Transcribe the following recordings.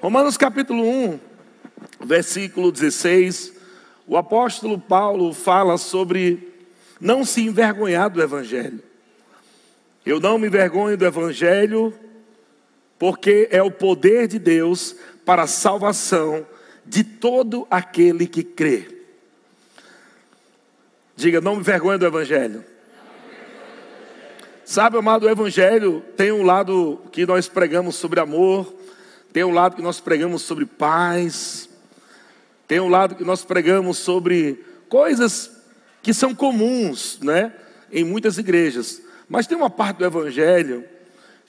Romanos capítulo 1, versículo 16, o apóstolo Paulo fala sobre não se envergonhar do evangelho. Eu não me envergonho do evangelho, porque é o poder de Deus para a salvação de todo aquele que crê. Diga, não me envergonhe do evangelho. Sabe, amado, o evangelho tem um lado que nós pregamos sobre amor, tem um lado que nós pregamos sobre paz, tem um lado que nós pregamos sobre coisas que são comuns, né, em muitas igrejas. Mas tem uma parte do evangelho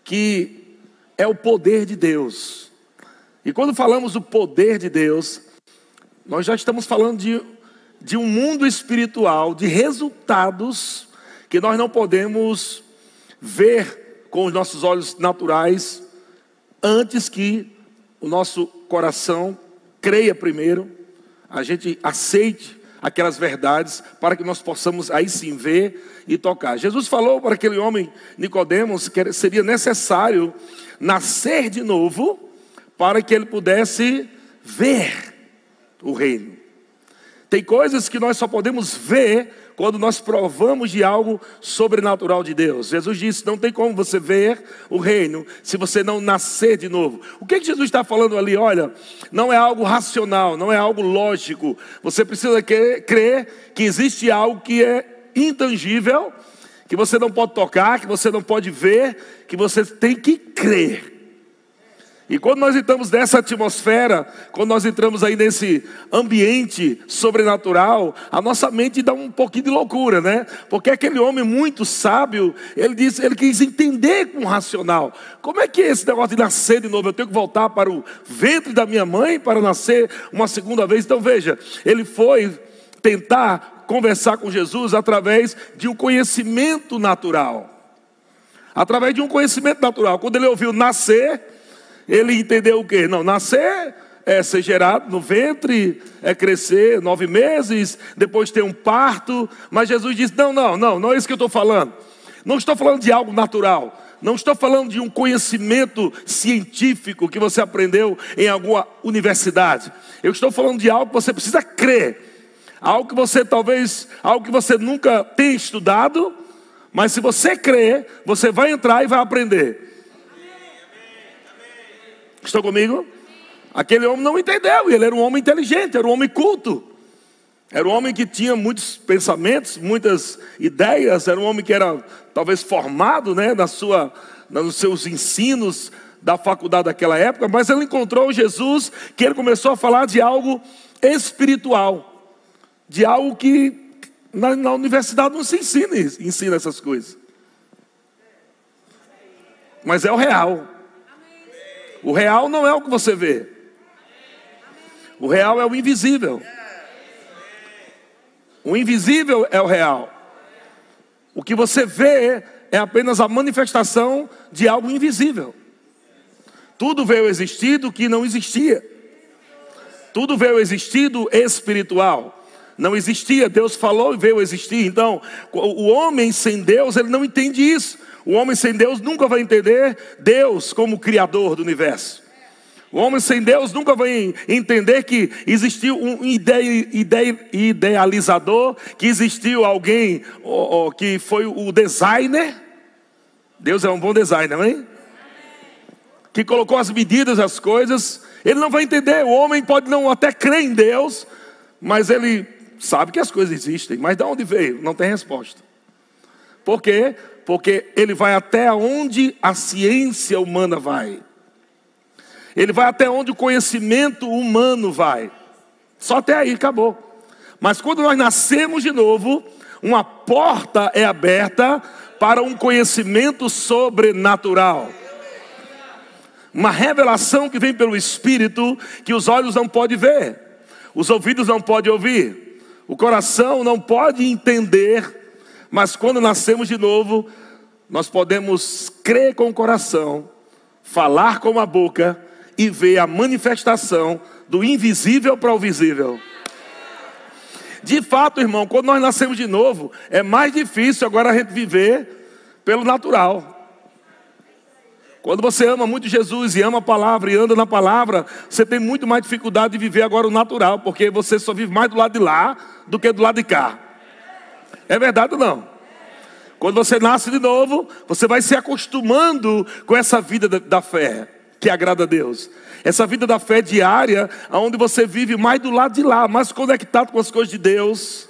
que é o poder de Deus. E quando falamos do poder de Deus, nós já estamos falando de, de um mundo espiritual, de resultados que nós não podemos ver com os nossos olhos naturais, antes que o nosso coração creia primeiro, a gente aceite aquelas verdades para que nós possamos aí sim ver e tocar. Jesus falou para aquele homem Nicodemos que seria necessário nascer de novo para que ele pudesse ver o reino. Tem coisas que nós só podemos ver quando nós provamos de algo sobrenatural de Deus. Jesus disse: não tem como você ver o reino se você não nascer de novo. O que, que Jesus está falando ali? Olha, não é algo racional, não é algo lógico. Você precisa crer que existe algo que é intangível, que você não pode tocar, que você não pode ver, que você tem que crer. E quando nós entramos nessa atmosfera, quando nós entramos aí nesse ambiente sobrenatural, a nossa mente dá um pouquinho de loucura, né? Porque aquele homem muito sábio, ele disse, ele quis entender com o racional. Como é que é esse negócio de nascer de novo? Eu tenho que voltar para o ventre da minha mãe para nascer uma segunda vez. Então veja, ele foi tentar conversar com Jesus através de um conhecimento natural. Através de um conhecimento natural. Quando ele ouviu nascer, ele entendeu o quê? Não, nascer é ser gerado no ventre, é crescer nove meses, depois ter um parto. Mas Jesus disse: não, não, não, não é isso que eu estou falando. Não estou falando de algo natural. Não estou falando de um conhecimento científico que você aprendeu em alguma universidade. Eu estou falando de algo que você precisa crer. Algo que você talvez, algo que você nunca tenha estudado, mas se você crer, você vai entrar e vai aprender. Estão comigo? Aquele homem não entendeu, ele era um homem inteligente, era um homem culto. Era um homem que tinha muitos pensamentos, muitas ideias, era um homem que era talvez formado né, na sua, nos seus ensinos da faculdade daquela época, mas ele encontrou Jesus que ele começou a falar de algo espiritual, de algo que na, na universidade não se ensina, ensina essas coisas. Mas é o real. O real não é o que você vê. O real é o invisível. O invisível é o real. O que você vê é apenas a manifestação de algo invisível. Tudo veio existir do que não existia. Tudo veio existir do espiritual. Não existia, Deus falou e veio existir. Então, o homem sem Deus, ele não entende isso. O homem sem Deus nunca vai entender Deus como Criador do universo. O homem sem Deus nunca vai entender que existiu um idealizador, que existiu alguém que foi o designer. Deus é um bom designer, amém? Que colocou as medidas, as coisas. Ele não vai entender. O homem pode não até crer em Deus, mas ele sabe que as coisas existem. Mas de onde veio? Não tem resposta. Por quê? porque ele vai até onde a ciência humana vai. Ele vai até onde o conhecimento humano vai. Só até aí acabou. Mas quando nós nascemos de novo, uma porta é aberta para um conhecimento sobrenatural. Uma revelação que vem pelo Espírito que os olhos não podem ver, os ouvidos não podem ouvir, o coração não pode entender mas quando nascemos de novo, nós podemos crer com o coração, falar com a boca e ver a manifestação do invisível para o visível. De fato, irmão, quando nós nascemos de novo, é mais difícil agora a gente viver pelo natural. Quando você ama muito Jesus e ama a palavra e anda na palavra, você tem muito mais dificuldade de viver agora o natural, porque você só vive mais do lado de lá do que do lado de cá. É verdade ou não? Quando você nasce de novo, você vai se acostumando com essa vida da fé, que agrada a Deus. Essa vida da fé diária, onde você vive mais do lado de lá, mais conectado com as coisas de Deus.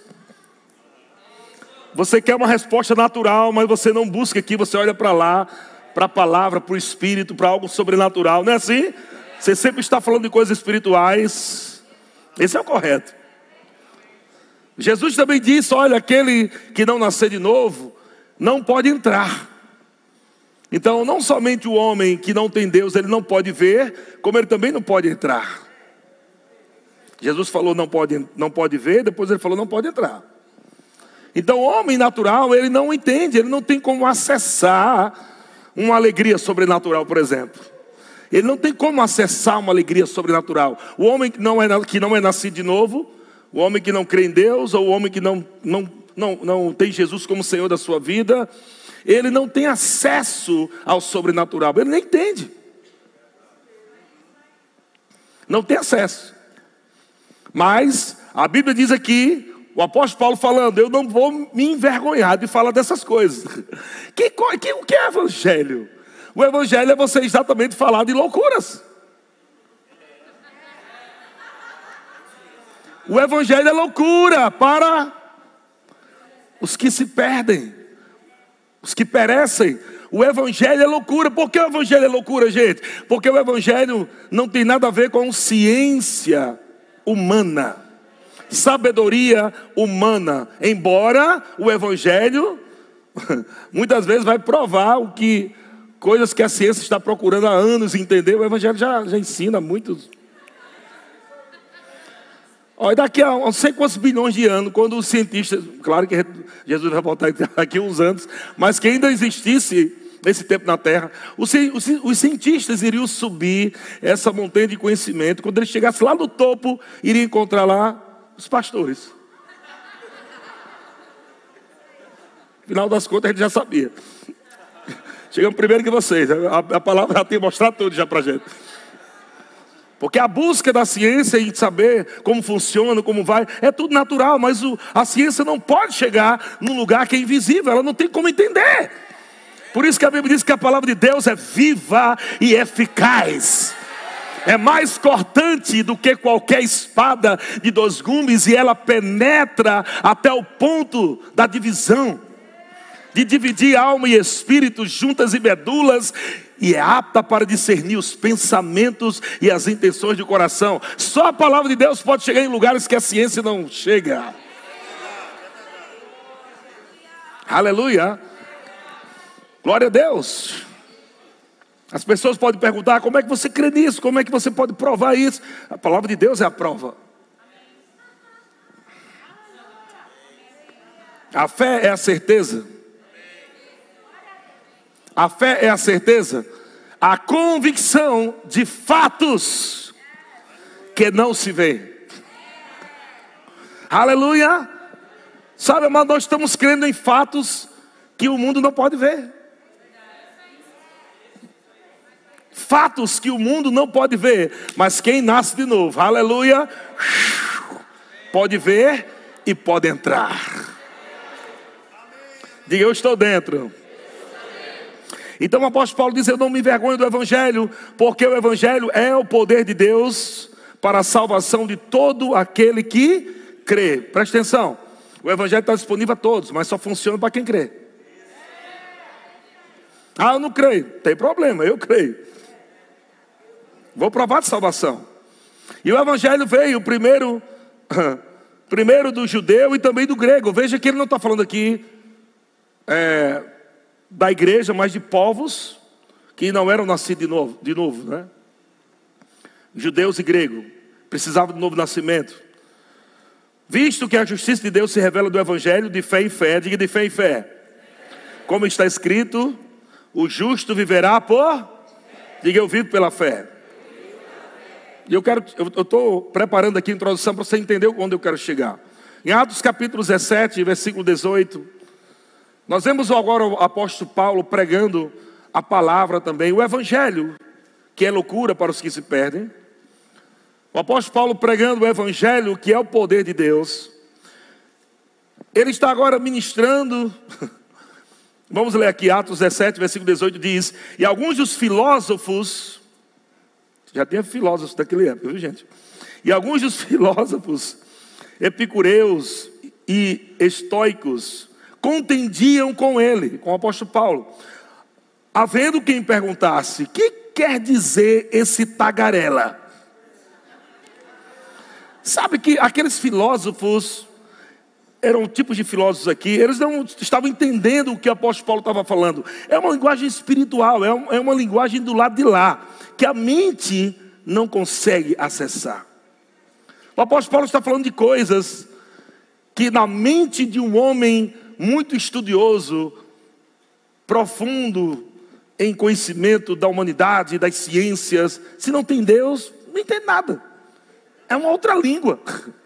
Você quer uma resposta natural, mas você não busca aqui, você olha para lá, para a palavra, para o espírito, para algo sobrenatural, não é assim? Você sempre está falando de coisas espirituais. Esse é o correto. Jesus também disse: olha, aquele que não nascer de novo, não pode entrar. Então, não somente o homem que não tem Deus, ele não pode ver, como ele também não pode entrar. Jesus falou não pode, não pode ver, depois ele falou não pode entrar. Então, o homem natural, ele não entende, ele não tem como acessar uma alegria sobrenatural, por exemplo. Ele não tem como acessar uma alegria sobrenatural. O homem que não é, que não é nascido de novo, o homem que não crê em Deus, ou o homem que não, não, não, não tem Jesus como Senhor da sua vida, ele não tem acesso ao sobrenatural, ele nem entende. Não tem acesso. Mas a Bíblia diz aqui, o apóstolo Paulo falando, eu não vou me envergonhar de falar dessas coisas. Que, que, o que é evangelho? O evangelho é você exatamente falar de loucuras. O evangelho é loucura para os que se perdem os que perecem. O Evangelho é loucura. Por que o Evangelho é loucura, gente? Porque o Evangelho não tem nada a ver com ciência humana, sabedoria humana. Embora o Evangelho muitas vezes vai provar o que coisas que a ciência está procurando há anos entender. O Evangelho já, já ensina muitos Olha, daqui a não sei quantos bilhões de anos, quando os cientistas, claro que Jesus vai voltar daqui a uns anos, mas que ainda existisse nesse tempo na Terra, os, os, os, cientistas iriam subir essa montanha de conhecimento, quando eles chegassem lá no topo, iriam encontrar lá os pastores. Final das contas, ele já sabia. Chegamos primeiro que vocês, a, a palavra já tem mostrado tudo já para gente. Porque a busca da ciência e saber como funciona, como vai, é tudo natural, mas o, a ciência não pode chegar num lugar que é invisível, ela não tem como entender. Por isso que a Bíblia diz que a palavra de Deus é viva e eficaz. É mais cortante do que qualquer espada de dois gumes e ela penetra até o ponto da divisão de dividir alma e espírito, juntas e medulas, e é apta para discernir os pensamentos e as intenções do coração. Só a palavra de Deus pode chegar em lugares que a ciência não chega. Aleluia. Glória a Deus. As pessoas podem perguntar: como é que você crê nisso? Como é que você pode provar isso? A palavra de Deus é a prova. A fé é a certeza a fé é a certeza, a convicção de fatos que não se vê. Aleluia! Sabe, mas nós estamos crendo em fatos que o mundo não pode ver. Fatos que o mundo não pode ver, mas quem nasce de novo, aleluia, pode ver e pode entrar. Diga, eu estou dentro. Então o apóstolo Paulo diz: Eu não me envergonho do Evangelho, porque o Evangelho é o poder de Deus para a salvação de todo aquele que crê. Presta atenção: o Evangelho está disponível a todos, mas só funciona para quem crê. Ah, eu não creio, tem problema, eu creio. Vou provar de salvação. E o Evangelho veio primeiro, primeiro do judeu e também do grego. Veja que ele não está falando aqui. É, da igreja, mas de povos que não eram nascidos de novo, de novo, né? Judeus e gregos precisavam de novo nascimento. Visto que a justiça de Deus se revela do evangelho de fé em fé, diga de fé em fé. Como está escrito, o justo viverá por Diga eu vivo pela fé. E eu quero, eu estou preparando aqui a introdução para você entender onde eu quero chegar. Em Atos capítulo 17, versículo 18, nós vemos agora o apóstolo Paulo pregando a palavra também, o evangelho, que é loucura para os que se perdem. O apóstolo Paulo pregando o evangelho, que é o poder de Deus. Ele está agora ministrando. Vamos ler aqui Atos 17, versículo 18 diz: "E alguns dos filósofos já tinha filósofos daquele época, viu, gente? E alguns dos filósofos epicureus e estoicos contendiam com ele, com o apóstolo Paulo, havendo quem perguntasse: "Que quer dizer esse tagarela?" Sabe que aqueles filósofos eram tipos de filósofos aqui, eles não estavam entendendo o que o apóstolo Paulo estava falando. É uma linguagem espiritual, é, é uma linguagem do lado de lá, que a mente não consegue acessar. O apóstolo Paulo está falando de coisas que na mente de um homem muito estudioso, profundo em conhecimento da humanidade, das ciências, se não tem Deus, não entende nada é uma outra língua.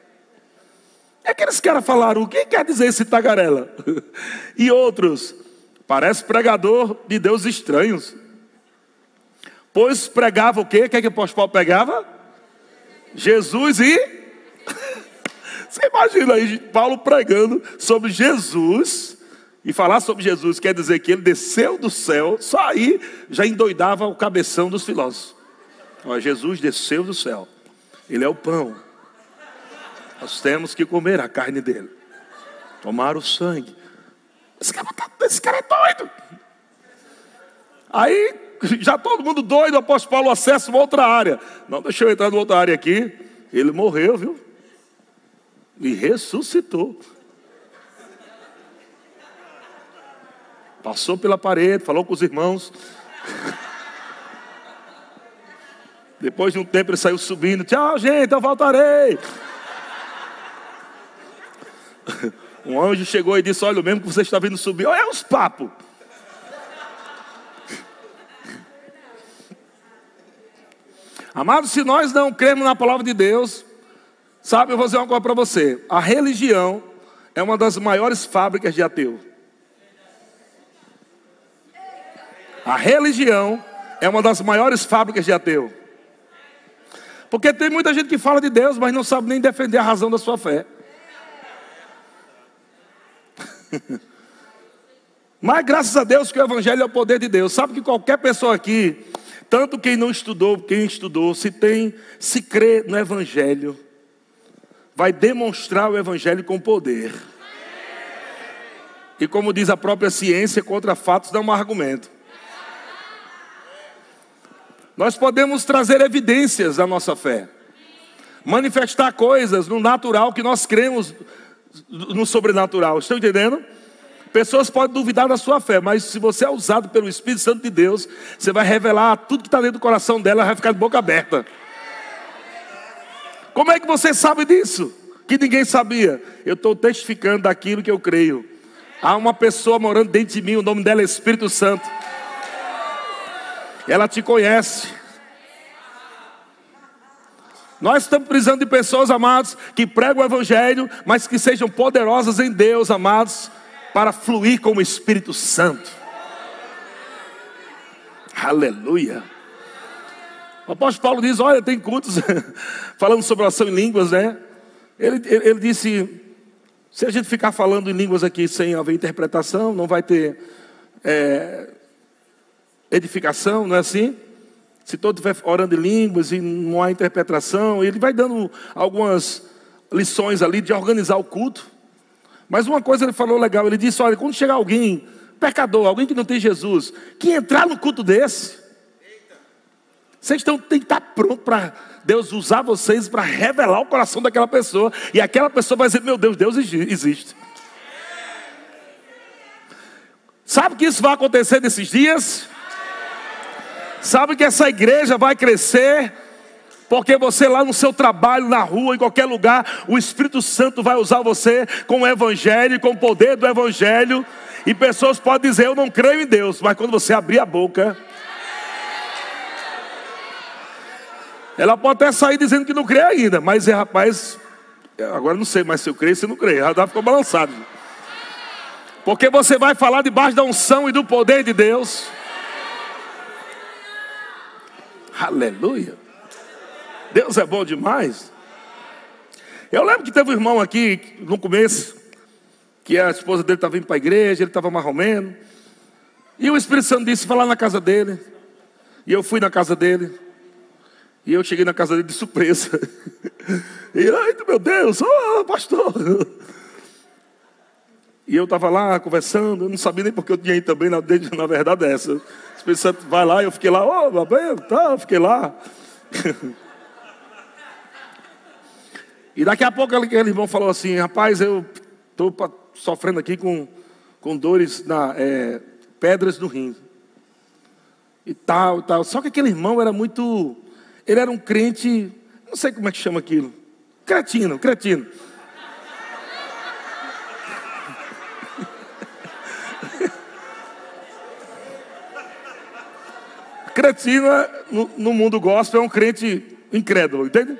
É aqueles caras falaram, o que quer dizer esse tagarela? E outros, parece pregador de deuses estranhos. Pois pregava o quê? O que é que o apóstolo Paulo pregava? Jesus e... Você imagina aí Paulo pregando sobre Jesus e falar sobre Jesus quer dizer que ele desceu do céu, só aí já endoidava o cabeção dos filósofos. Ó, Jesus desceu do céu. Ele é o pão. Nós temos que comer a carne dele, tomar o sangue. Esse cara, tá, esse cara é doido. Aí, já todo mundo doido, o apóstolo Paulo acessa uma outra área. Não, deixa eu entrar numa outra área aqui. Ele morreu, viu? E ressuscitou. Passou pela parede, falou com os irmãos. Depois de um tempo ele saiu subindo. Tchau, gente, eu voltarei. Um anjo chegou e disse: Olha, o mesmo que você está vindo subir, olha os papos. Amados, se nós não cremos na palavra de Deus, sabe, eu vou dizer uma coisa para você: a religião é uma das maiores fábricas de ateu. A religião é uma das maiores fábricas de ateu. Porque tem muita gente que fala de Deus, mas não sabe nem defender a razão da sua fé. mas graças a Deus que o Evangelho é o poder de Deus. Sabe que qualquer pessoa aqui, tanto quem não estudou, quem estudou, se tem, se crê no Evangelho, vai demonstrar o Evangelho com poder. E como diz a própria ciência, contra fatos dá um argumento. Nós podemos trazer evidências da nossa fé, manifestar coisas no natural que nós cremos no sobrenatural. Estão entendendo? Pessoas podem duvidar da sua fé, mas se você é usado pelo Espírito Santo de Deus, você vai revelar tudo que está dentro do coração dela, vai ficar de boca aberta. Como é que você sabe disso? Que ninguém sabia. Eu estou testificando daquilo que eu creio. Há uma pessoa morando dentro de mim, o nome dela é Espírito Santo. Ela te conhece. Nós estamos precisando de pessoas, amados, que pregam o Evangelho, mas que sejam poderosas em Deus, amados, para fluir como Espírito Santo. Aleluia. O apóstolo Paulo diz: Olha, tem cultos falando sobre oração em línguas, né? Ele, ele, ele, disse: Se a gente ficar falando em línguas aqui sem haver interpretação, não vai ter é, edificação, não é assim? Se todo estiver orando em línguas e não há interpretação, ele vai dando algumas lições ali de organizar o culto. Mas uma coisa ele falou legal, ele disse: olha, quando chegar alguém, pecador, alguém que não tem Jesus, que entrar no culto desse, vocês estão, tem que estar pronto para Deus usar vocês para revelar o coração daquela pessoa, e aquela pessoa vai dizer: meu Deus, Deus existe. Sabe que isso vai acontecer nesses dias? Sabe que essa igreja vai crescer, porque você lá no seu trabalho, na rua, em qualquer lugar, o Espírito Santo vai usar você com o Evangelho, com o poder do Evangelho. E pessoas podem dizer: Eu não creio em Deus, mas quando você abrir a boca, ela pode até sair dizendo que não crê ainda, mas é rapaz, agora não sei mais se eu creio se não creio, ela ficou balançado. Porque você vai falar debaixo da unção e do poder de Deus. Aleluia. Deus é bom demais. Eu lembro que teve um irmão aqui no começo, que a esposa dele estava indo para a igreja, ele estava marromeno. E o Espírito Santo disse: vai lá na casa dele. E eu fui na casa dele. E eu cheguei na casa dele de surpresa. E ai, meu Deus, oh, pastor. E eu estava lá conversando, eu não sabia nem porque eu tinha ido também, na, na verdade é essa. Espírito Santo vai lá, eu fiquei lá, ô, oh, tá, fiquei lá. e daqui a pouco aquele irmão falou assim, rapaz, eu estou sofrendo aqui com, com dores na é, pedras no rim. E tal, e tal. Só que aquele irmão era muito. Ele era um crente, não sei como é que chama aquilo. Cretino, cretino. Cretino, no, no mundo gospel, é um crente incrédulo, entende?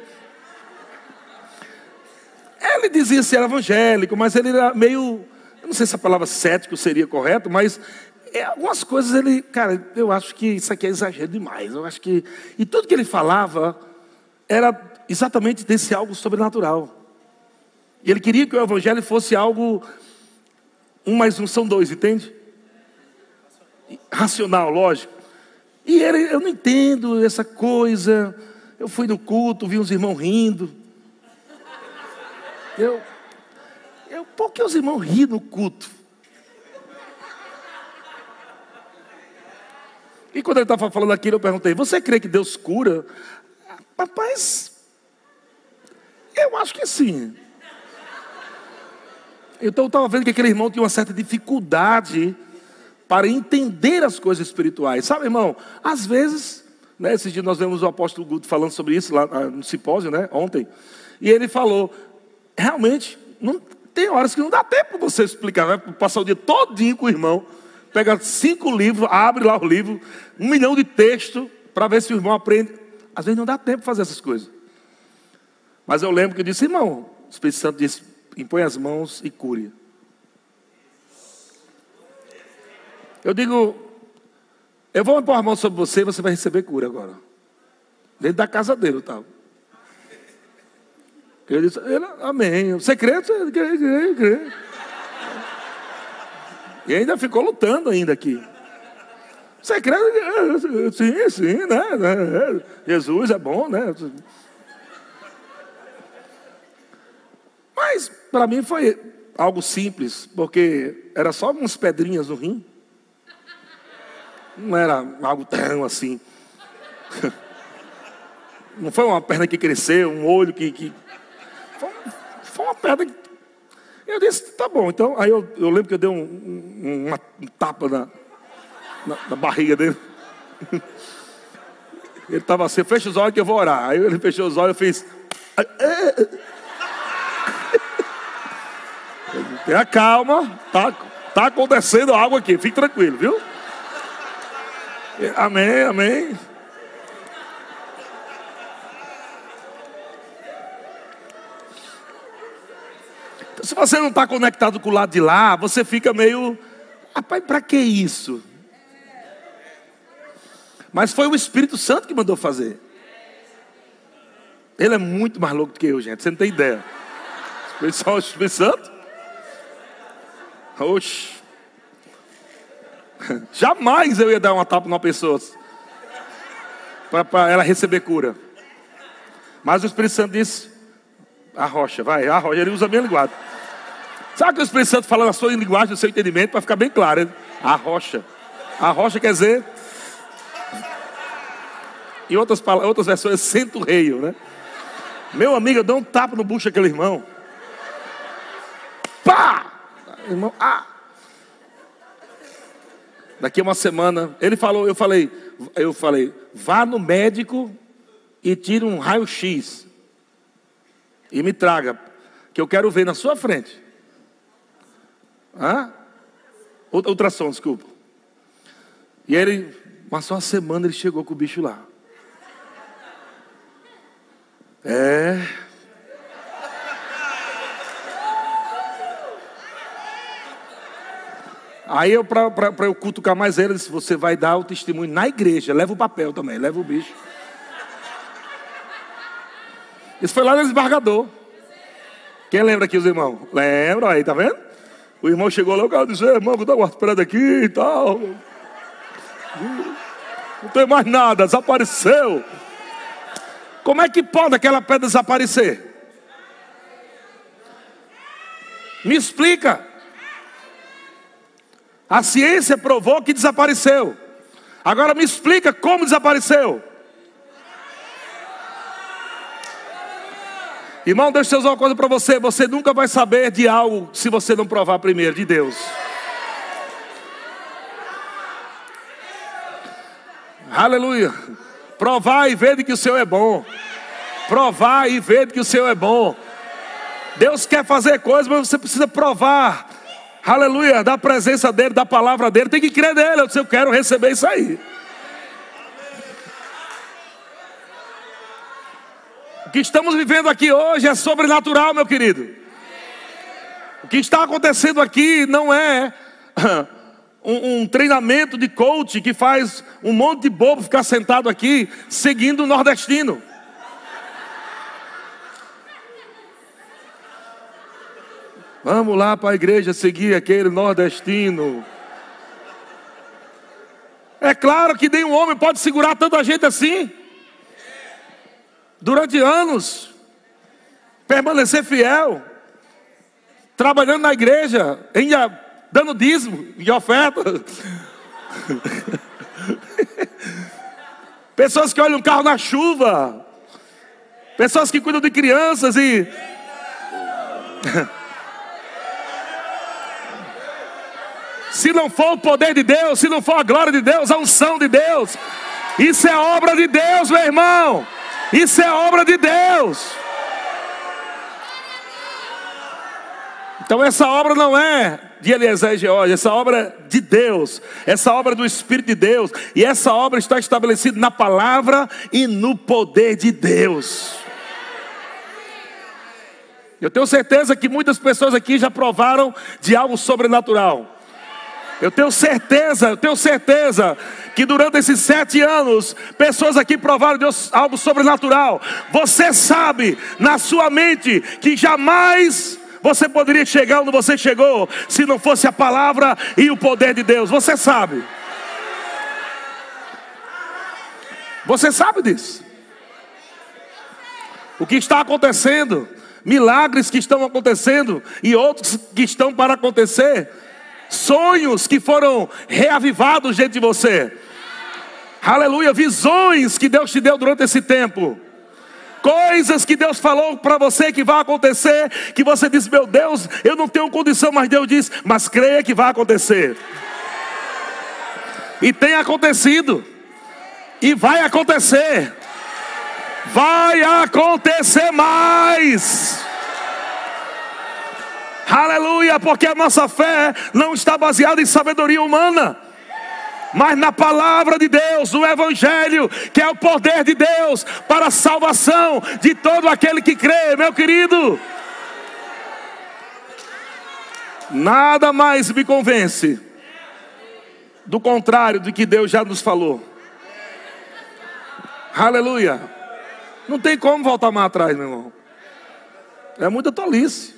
Ele dizia ser evangélico, mas ele era meio, eu não sei se a palavra cético seria correto, mas é, algumas coisas ele, cara, eu acho que isso aqui é exagero demais. Eu acho que e tudo que ele falava era exatamente desse algo sobrenatural. E ele queria que o evangelho fosse algo um mais um são dois, entende? Racional, lógico. E ele, eu não entendo essa coisa. Eu fui no culto, vi uns irmãos rindo. Eu, eu, por que os irmãos riem no culto? E quando ele estava falando aquilo, eu perguntei: Você crê que Deus cura? Rapaz, eu acho que sim. Então eu estava vendo que aquele irmão tinha uma certa dificuldade para entender as coisas espirituais. Sabe, irmão? Às vezes, né, esses dias nós vemos o apóstolo Guto falando sobre isso lá ah, no simpósio, né, ontem. E ele falou: realmente, não, tem horas que não dá tempo para você explicar, vai passar o dia todinho com o irmão, pega cinco livros, abre lá o livro, um milhão de texto, para ver se o irmão aprende. Às vezes não dá tempo para fazer essas coisas. Mas eu lembro que eu disse, irmão, o Espírito Santo disse, impõe as mãos e cure. Eu digo, eu vou impor a mão sobre você e você vai receber cura agora. Dentro da casa dele, tal. Eu disse, ele, amém. Você crê? Você crê, crê. E ainda ficou lutando ainda aqui. Você crê? Sim, sim, né? Jesus é bom, né? Mas para mim foi algo simples, porque era só umas pedrinhas no rim. Não era algo tão assim. Não foi uma perna que cresceu, um olho que. que... Foi, uma perna que. Eu disse, tá bom. Então, aí eu, eu lembro que eu dei um, um, uma, um tapa na, na, na, barriga dele. Ele estava assim, fecha os olhos que eu vou orar. Aí ele fechou os olhos, eu fiz. Tenha calma, tá, tá acontecendo algo aqui, fique tranquilo, viu? Amém, amém. Então, se você não está conectado com o lado de lá, você fica meio, rapaz, para que isso? Mas foi o Espírito Santo que mandou fazer. Ele é muito mais louco do que eu, gente. Você não tem ideia. Foi só o Espírito Santo? Oxe. Jamais eu ia dar uma tapa numa pessoa para ela receber cura. Mas o Espírito Santo disse: a rocha, vai, a rocha. Ele usa a minha linguagem. Sabe que o Espírito Santo fala na sua linguagem, no seu entendimento, para ficar bem claro? A rocha. A rocha quer dizer. Em outras, palavras, outras versões, sento rei, né? Meu amigo, eu dou um tapa no bucho daquele irmão. Pá! Irmão, ah! Daqui uma semana, ele falou, eu falei, eu falei, vá no médico e tire um raio-x e me traga, que eu quero ver na sua frente. Hã? Ultrassom, desculpa. E ele, mas só uma semana ele chegou com o bicho lá. É. Aí eu, para eu cutucar mais ele, disse, você vai dar o testemunho na igreja, leva o papel também, leva o bicho. Isso foi lá no desembargador. Quem lembra aqui os irmãos? Lembra aí, tá vendo? O irmão chegou lá, o cara disse, irmão, dar uma pedra aqui e tal. Não tem mais nada, desapareceu. Como é que pode aquela pedra desaparecer? Me explica. A ciência provou que desapareceu. Agora me explica como desapareceu. Irmão, deixa eu dizer uma coisa para você: você nunca vai saber de algo se você não provar primeiro de Deus. Aleluia. Provar e ver que o Senhor é bom. Provar e ver que o Senhor é bom. Deus quer fazer coisas, mas você precisa provar. Aleluia, da presença dele, da palavra dele. Tem que crer nele. Eu disse, eu quero receber isso aí. O que estamos vivendo aqui hoje é sobrenatural, meu querido. O que está acontecendo aqui não é um, um, treinamento de coach que faz um monte de bobo ficar sentado aqui seguindo o nordestino. Vamos lá para a igreja seguir aquele nordestino. É claro que nenhum homem pode segurar tanta gente assim. Durante anos, permanecer fiel, trabalhando na igreja, ainda dando dízimo e oferta. Pessoas que olham o carro na chuva, pessoas que cuidam de crianças e. Se não for o poder de Deus, se não for a glória de Deus, a unção de Deus, isso é obra de Deus, meu irmão. Isso é obra de Deus. Então essa obra não é de Eliezer e George, essa obra é de Deus, essa obra é do Espírito de Deus, e essa obra está estabelecida na palavra e no poder de Deus. Eu tenho certeza que muitas pessoas aqui já provaram de algo sobrenatural. Eu tenho certeza, eu tenho certeza que durante esses sete anos, pessoas aqui provaram de algo sobrenatural. Você sabe na sua mente que jamais você poderia chegar onde você chegou se não fosse a palavra e o poder de Deus. Você sabe. Você sabe disso. O que está acontecendo, milagres que estão acontecendo e outros que estão para acontecer sonhos que foram reavivados dentro de você. Aleluia, visões que Deus te deu durante esse tempo. Coisas que Deus falou para você que vai acontecer, que você diz: Meu Deus, eu não tenho condição, mas Deus diz: Mas creia que vai acontecer. E tem acontecido, e vai acontecer, vai acontecer mais. Aleluia, porque a nossa fé não está baseada em sabedoria humana mas na palavra de Deus, no Evangelho, que é o poder de Deus para a salvação de todo aquele que crê, meu querido. Nada mais me convence do contrário do que Deus já nos falou. Aleluia. Não tem como voltar mais atrás, meu irmão. É muita tolice.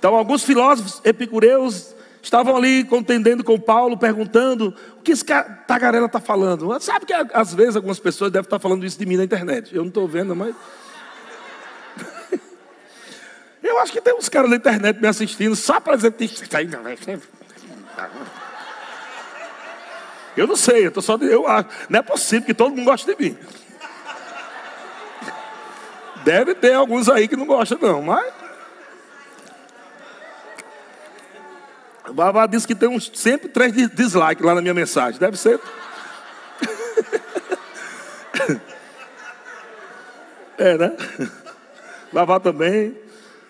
Então, alguns filósofos epicureus estavam ali contendendo com Paulo, perguntando o que esse tagarela está falando. Sabe que às vezes algumas pessoas devem estar falando isso de mim na internet. Eu não estou vendo, mas. Eu acho que tem uns caras na internet me assistindo só para dizer que. Eu não sei, eu tô só eu acho. Não é possível que todo mundo goste de mim. Deve ter alguns aí que não gostam, não, mas. Babá disse que tem uns, sempre três dislikes lá na minha mensagem. Deve ser. é, né? Babá também.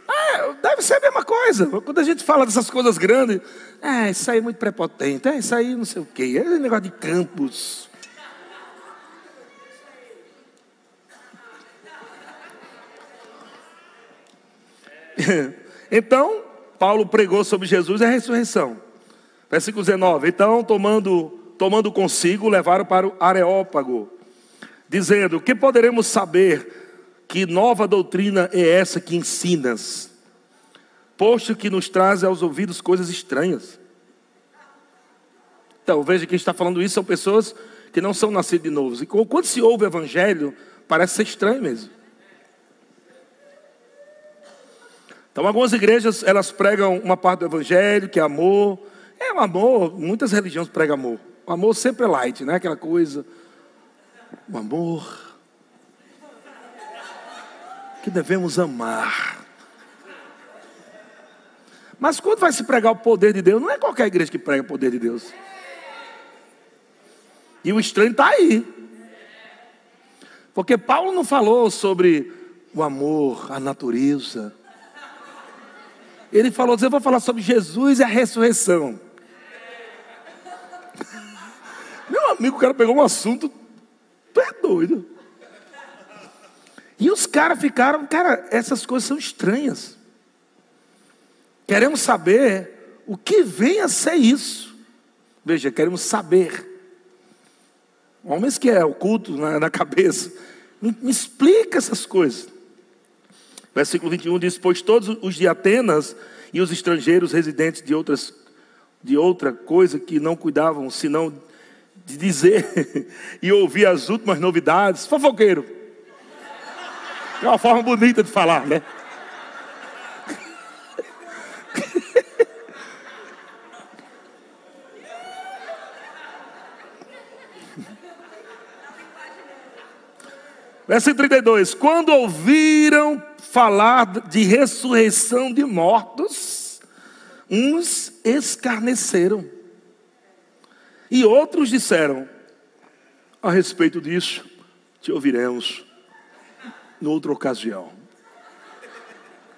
É, deve ser a mesma coisa. Quando a gente fala dessas coisas grandes, é, isso aí é muito prepotente, é, isso aí não sei o quê, é negócio de campos. Então, Paulo pregou sobre Jesus e a ressurreição. Versículo 19: Então, tomando, tomando consigo, levaram para o Areópago. dizendo: Que poderemos saber que nova doutrina é essa que ensinas? Posto que nos traz aos ouvidos coisas estranhas. Então, veja que está falando isso são pessoas que não são nascidas de novo. E quando se ouve o evangelho, parece ser estranho mesmo. Então, algumas igrejas, elas pregam uma parte do evangelho, que é amor. É o amor, muitas religiões pregam amor. O amor sempre é light, né? Aquela coisa. O amor. Que devemos amar. Mas quando vai se pregar o poder de Deus, não é qualquer igreja que prega o poder de Deus. E o estranho está aí. Porque Paulo não falou sobre o amor, a natureza. Ele falou, eu vou falar sobre Jesus e a ressurreição. Meu amigo, o cara pegou um assunto, tu é doido. E os caras ficaram, cara, essas coisas são estranhas. Queremos saber o que vem a ser isso. Veja, queremos saber. Homens que é oculto na, na cabeça. Me, me explica essas coisas. Versículo 21 diz: Pois todos os de Atenas e os estrangeiros residentes de, outras, de outra coisa que não cuidavam, senão de dizer e ouvir as últimas novidades, fofoqueiro. É uma forma bonita de falar, né? Versículo 32: Quando ouviram falar de ressurreição de mortos, uns escarneceram, e outros disseram: A respeito disso, te ouviremos noutra ocasião.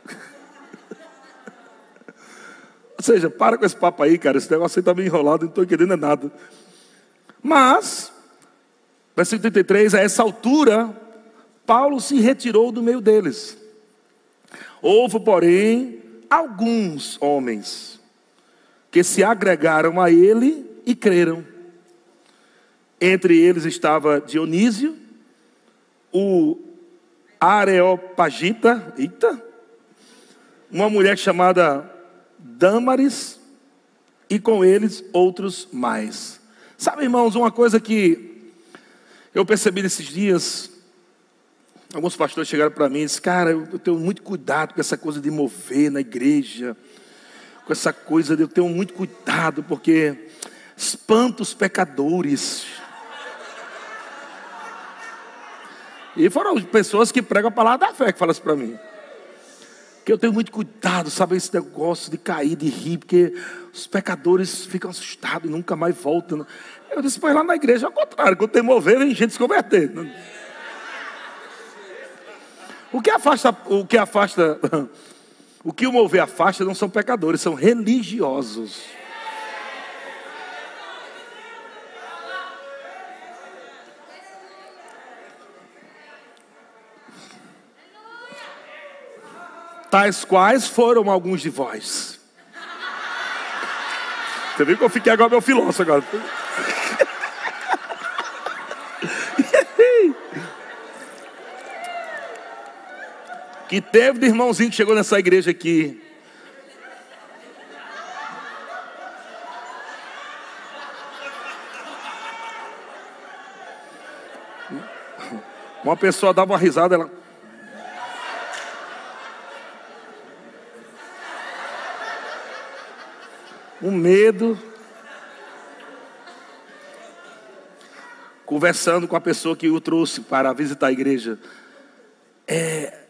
Ou seja, para com esse papo aí, cara. Esse negócio aí está meio enrolado, não estou entendendo nada. Mas, versículo 33, a essa altura, Paulo se retirou do meio deles. Houve, porém, alguns homens que se agregaram a ele e creram. Entre eles estava Dionísio, o Areopagita, eita, uma mulher chamada Dâmaris, e com eles outros mais. Sabe, irmãos, uma coisa que eu percebi nesses dias, Alguns pastores chegaram para mim e disseram, cara, eu tenho muito cuidado com essa coisa de mover na igreja, com essa coisa de eu tenho muito cuidado, porque espanta os pecadores. E foram pessoas que pregam a palavra da fé que falam isso para mim. Que eu tenho muito cuidado, sabe, esse negócio de cair, de rir, porque os pecadores ficam assustados e nunca mais voltam. Eu disse, pois lá na igreja é o contrário, quando tem mover, vem gente se converter. O que afasta, o que afasta, o que o mover afasta não são pecadores, são religiosos. Tais quais foram alguns de vós. Você viu que eu fiquei agora meu filósofo agora. Que teve de irmãozinho que chegou nessa igreja aqui. Uma pessoa dava uma risada, ela. Um medo. Conversando com a pessoa que o trouxe para visitar a igreja. É, o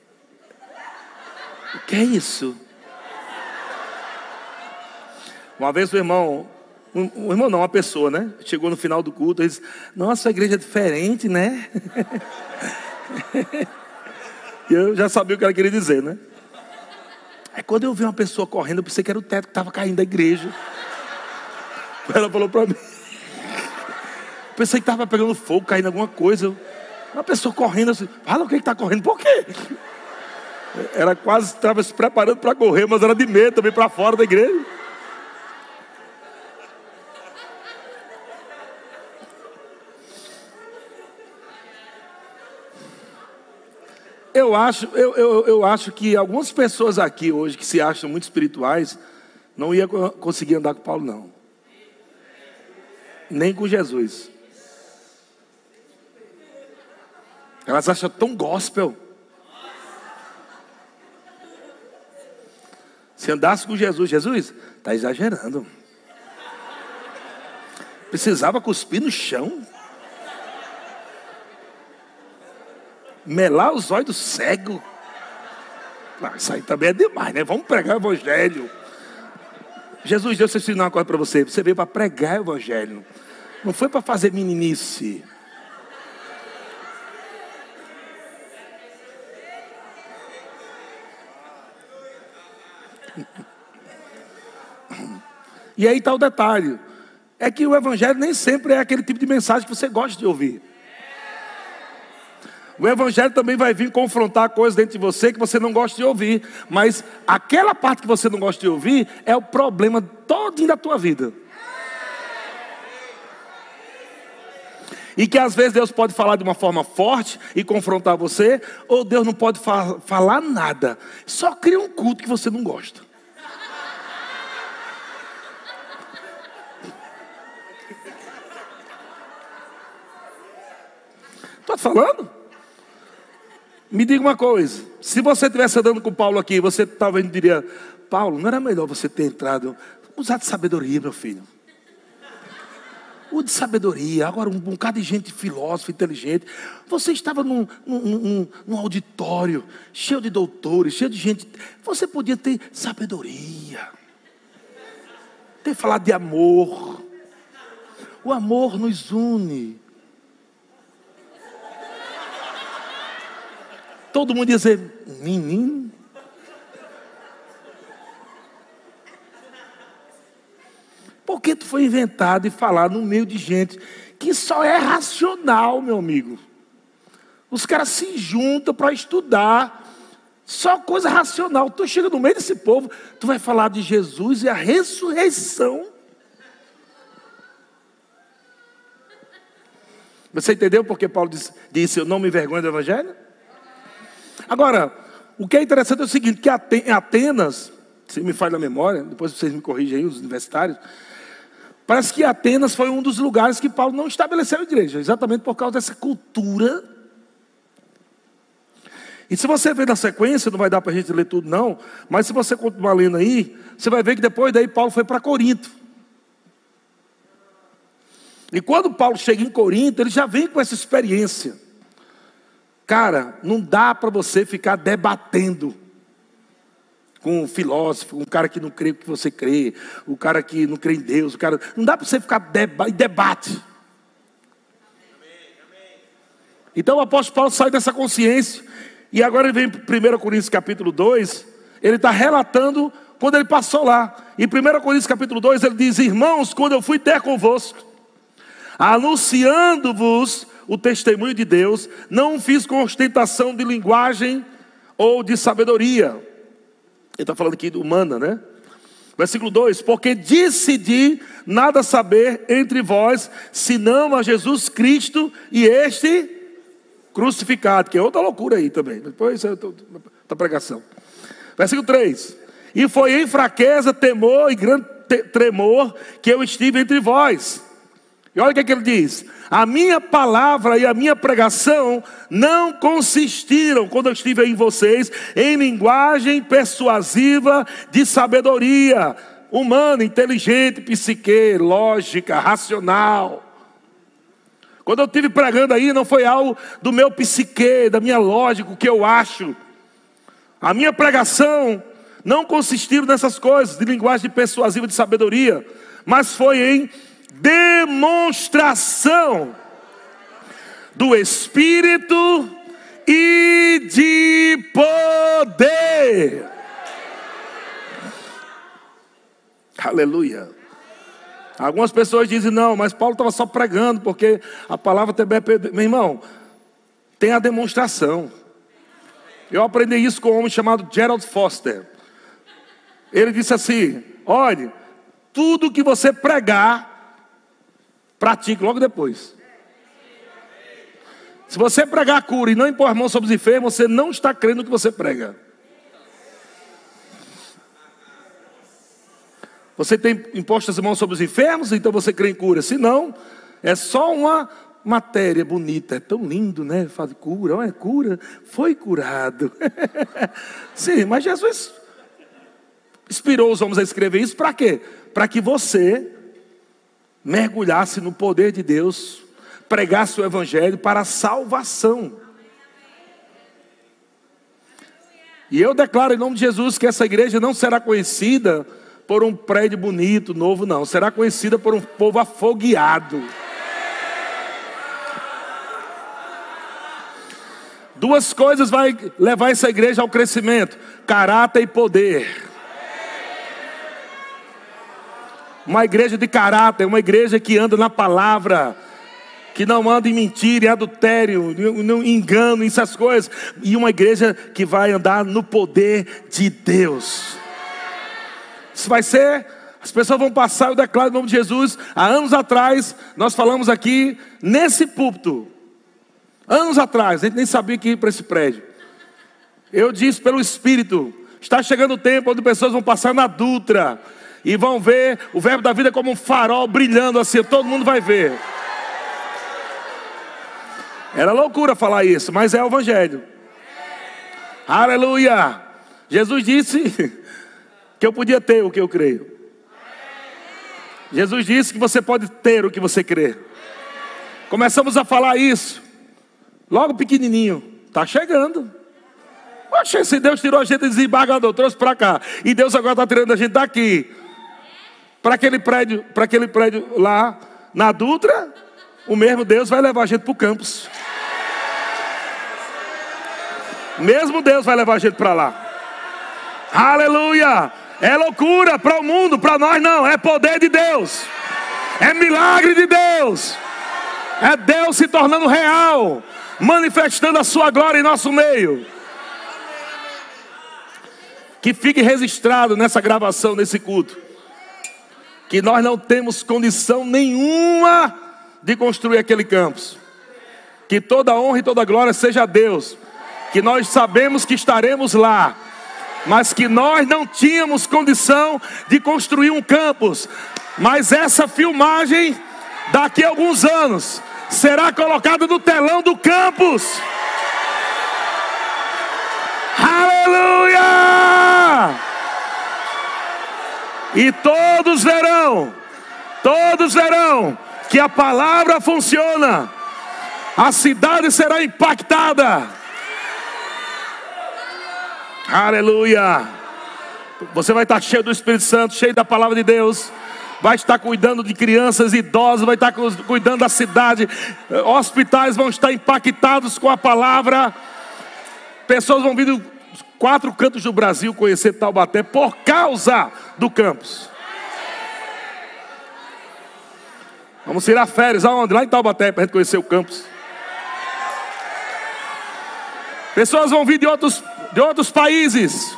que é isso? Uma vez o irmão, um, um irmão não, uma pessoa, né? Chegou no final do culto e disse: Nossa, a igreja é diferente, né? e eu já sabia o que ela queria dizer, né? Aí quando eu vi uma pessoa correndo, eu pensei que era o teto que estava caindo da igreja. Ela falou para mim. Pensei que estava pegando fogo, caindo alguma coisa. Uma pessoa correndo assim, fala o que está correndo, por quê? Era quase, estava se preparando para correr, mas era de medo também para fora da igreja. eu acho, eu, eu, eu acho que algumas pessoas aqui hoje que se acham muito espirituais não ia conseguir andar com Paulo, não. Nem com Jesus. Elas acham tão gospel. Se andasse com Jesus, Jesus, está exagerando. Precisava cuspir no chão. Melar os olhos do cego. Não, isso aí também é demais, né? Vamos pregar o evangelho. Jesus, Deus ensinar uma coisa para você. Você veio para pregar o evangelho. Não foi para fazer meninice. E aí está o detalhe: é que o Evangelho nem sempre é aquele tipo de mensagem que você gosta de ouvir. O Evangelho também vai vir confrontar coisas dentro de você que você não gosta de ouvir, mas aquela parte que você não gosta de ouvir é o problema todo da tua vida. E que às vezes Deus pode falar de uma forma forte e confrontar você, ou Deus não pode fa falar nada, só cria um culto que você não gosta. Estou te falando? Me diga uma coisa: se você estivesse andando com Paulo aqui, você talvez diria, Paulo, não era melhor você ter entrado, usar de sabedoria, meu filho. O de sabedoria, agora um bocado de gente filósofa, inteligente. Você estava num, num, num, num auditório cheio de doutores, cheio de gente. Você podia ter sabedoria, ter falado de amor. O amor nos une. Todo mundo ia dizer, menino. Por que tu foi inventado e falado no meio de gente que só é racional, meu amigo? Os caras se juntam para estudar, só coisa racional. Tu chega no meio desse povo, tu vai falar de Jesus e a ressurreição. Você entendeu porque Paulo disse, disse Eu não me envergonho do Evangelho? Agora, o que é interessante é o seguinte: que Atenas, se me falha a memória, depois vocês me corrigem aí, os universitários, parece que Atenas foi um dos lugares que Paulo não estabeleceu a igreja, exatamente por causa dessa cultura. E se você ver na sequência, não vai dar para a gente ler tudo, não, mas se você continuar lendo aí, você vai ver que depois daí Paulo foi para Corinto. E quando Paulo chega em Corinto, ele já vem com essa experiência. Cara, não dá para você ficar debatendo com um filósofo, um cara que não crê o que você crê, o cara que não crê em Deus, o cara, não dá para você ficar deba em debate. Então o apóstolo Paulo sai dessa consciência e agora ele vem para 1 Coríntios capítulo 2, ele está relatando quando ele passou lá. Em 1 Coríntios capítulo 2 ele diz: Irmãos, quando eu fui ter convosco, anunciando-vos o testemunho de Deus, não fiz com ostentação de linguagem ou de sabedoria. Ele está falando aqui humana, né? Versículo 2: Porque decidi nada saber entre vós, senão a Jesus Cristo e este crucificado, que é outra loucura aí também. Depois é outra pregação. Versículo 3: E foi em fraqueza, temor e grande tremor que eu estive entre vós. E olha o que, é que ele diz: a minha palavra e a minha pregação não consistiram, quando eu estive em vocês, em linguagem persuasiva de sabedoria humana, inteligente, psique, lógica, racional. Quando eu estive pregando aí, não foi algo do meu psique, da minha lógica, o que eu acho. A minha pregação não consistiu nessas coisas, de linguagem persuasiva de sabedoria, mas foi em demonstração do Espírito e de poder. Aleluia. Algumas pessoas dizem, não, mas Paulo estava só pregando, porque a palavra também é. Meu irmão, tem a demonstração. Eu aprendi isso com um homem chamado Gerald Foster. Ele disse assim: olhe, tudo que você pregar, Pratique logo depois. Se você pregar cura e não impor a mão sobre os enfermos, você não está crendo no que você prega. Você tem imposto as mãos sobre os enfermos, então você crê em cura. Se não, é só uma matéria bonita. É tão lindo, né? Fala cura, olha, cura, foi curado. Sim, mas Jesus inspirou os homens a escrever isso para quê? Para que você mergulhasse no poder de Deus, pregasse o Evangelho para a salvação. E eu declaro em nome de Jesus que essa igreja não será conhecida por um prédio bonito, novo, não. Será conhecida por um povo afogueado. Duas coisas vai levar essa igreja ao crescimento: caráter e poder. Uma igreja de caráter, uma igreja que anda na palavra, que não anda em mentira, em adultério, em engano, essas coisas, e uma igreja que vai andar no poder de Deus. Isso vai ser, as pessoas vão passar, eu declaro em nome de Jesus. Há anos atrás, nós falamos aqui, nesse púlpito, anos atrás, a gente nem sabia que ir para esse prédio. Eu disse pelo Espírito: está chegando o tempo onde pessoas vão passar na Dutra e vão ver o verbo da vida como um farol brilhando assim, todo mundo vai ver. Era loucura falar isso, mas é o Evangelho. Aleluia! Jesus disse que eu podia ter o que eu creio. Jesus disse que você pode ter o que você crê. Começamos a falar isso, logo pequenininho, está chegando. Poxa, se Deus tirou a gente de desembargador, trouxe para cá, e Deus agora está tirando a gente daqui, para aquele prédio, para aquele prédio lá na Dutra, o mesmo Deus vai levar a gente para o campus. Mesmo Deus vai levar a gente para lá. Aleluia! É loucura para o mundo, para nós não, é poder de Deus, é milagre de Deus, é Deus se tornando real, manifestando a sua glória em nosso meio. Que fique registrado nessa gravação, nesse culto, que nós não temos condição nenhuma de construir aquele campus. Que toda honra e toda glória seja a Deus. Que nós sabemos que estaremos lá mas que nós não tínhamos condição de construir um campus. Mas essa filmagem, daqui a alguns anos, será colocada no telão do campus. Aleluia! E todos verão, todos verão que a palavra funciona, a cidade será impactada. Aleluia. Você vai estar cheio do Espírito Santo, cheio da palavra de Deus. Vai estar cuidando de crianças, idosos, vai estar cuidando da cidade. Hospitais vão estar impactados com a palavra. Pessoas vão vir quatro cantos do Brasil conhecer Taubaté por causa do campus. Vamos tirar férias aonde? Lá em Taubaté para a gente conhecer o campus. Pessoas vão vir de outros de outros países.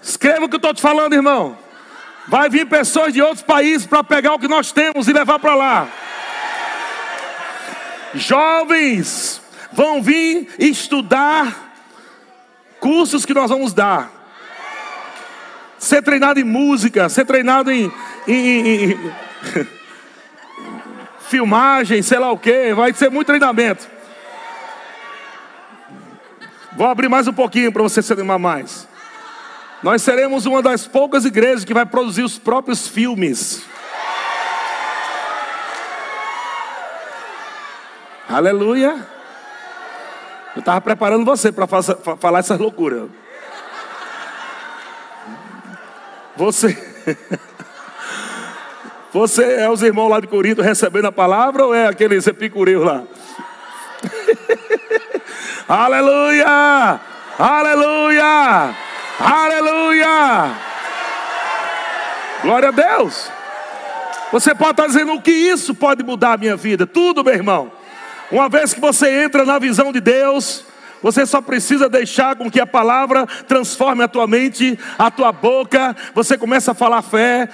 Escreva o que eu estou te falando, irmão. Vai vir pessoas de outros países para pegar o que nós temos e levar para lá. Jovens vão vir estudar cursos que nós vamos dar. Ser treinado em música, ser treinado em, em, em, em filmagem, sei lá o que, vai ser muito treinamento. Vou abrir mais um pouquinho para você se animar mais. Nós seremos uma das poucas igrejas que vai produzir os próprios filmes. Aleluia. Eu estava preparando você para falar essa loucura. Você. Você é os irmãos lá de Corinto recebendo a palavra ou é aquele epicureu lá? Aleluia! Aleluia! Aleluia! Glória a Deus! Você pode estar dizendo o que isso pode mudar a minha vida? Tudo, meu irmão. Uma vez que você entra na visão de Deus, você só precisa deixar com que a palavra transforme a tua mente, a tua boca. Você começa a falar fé.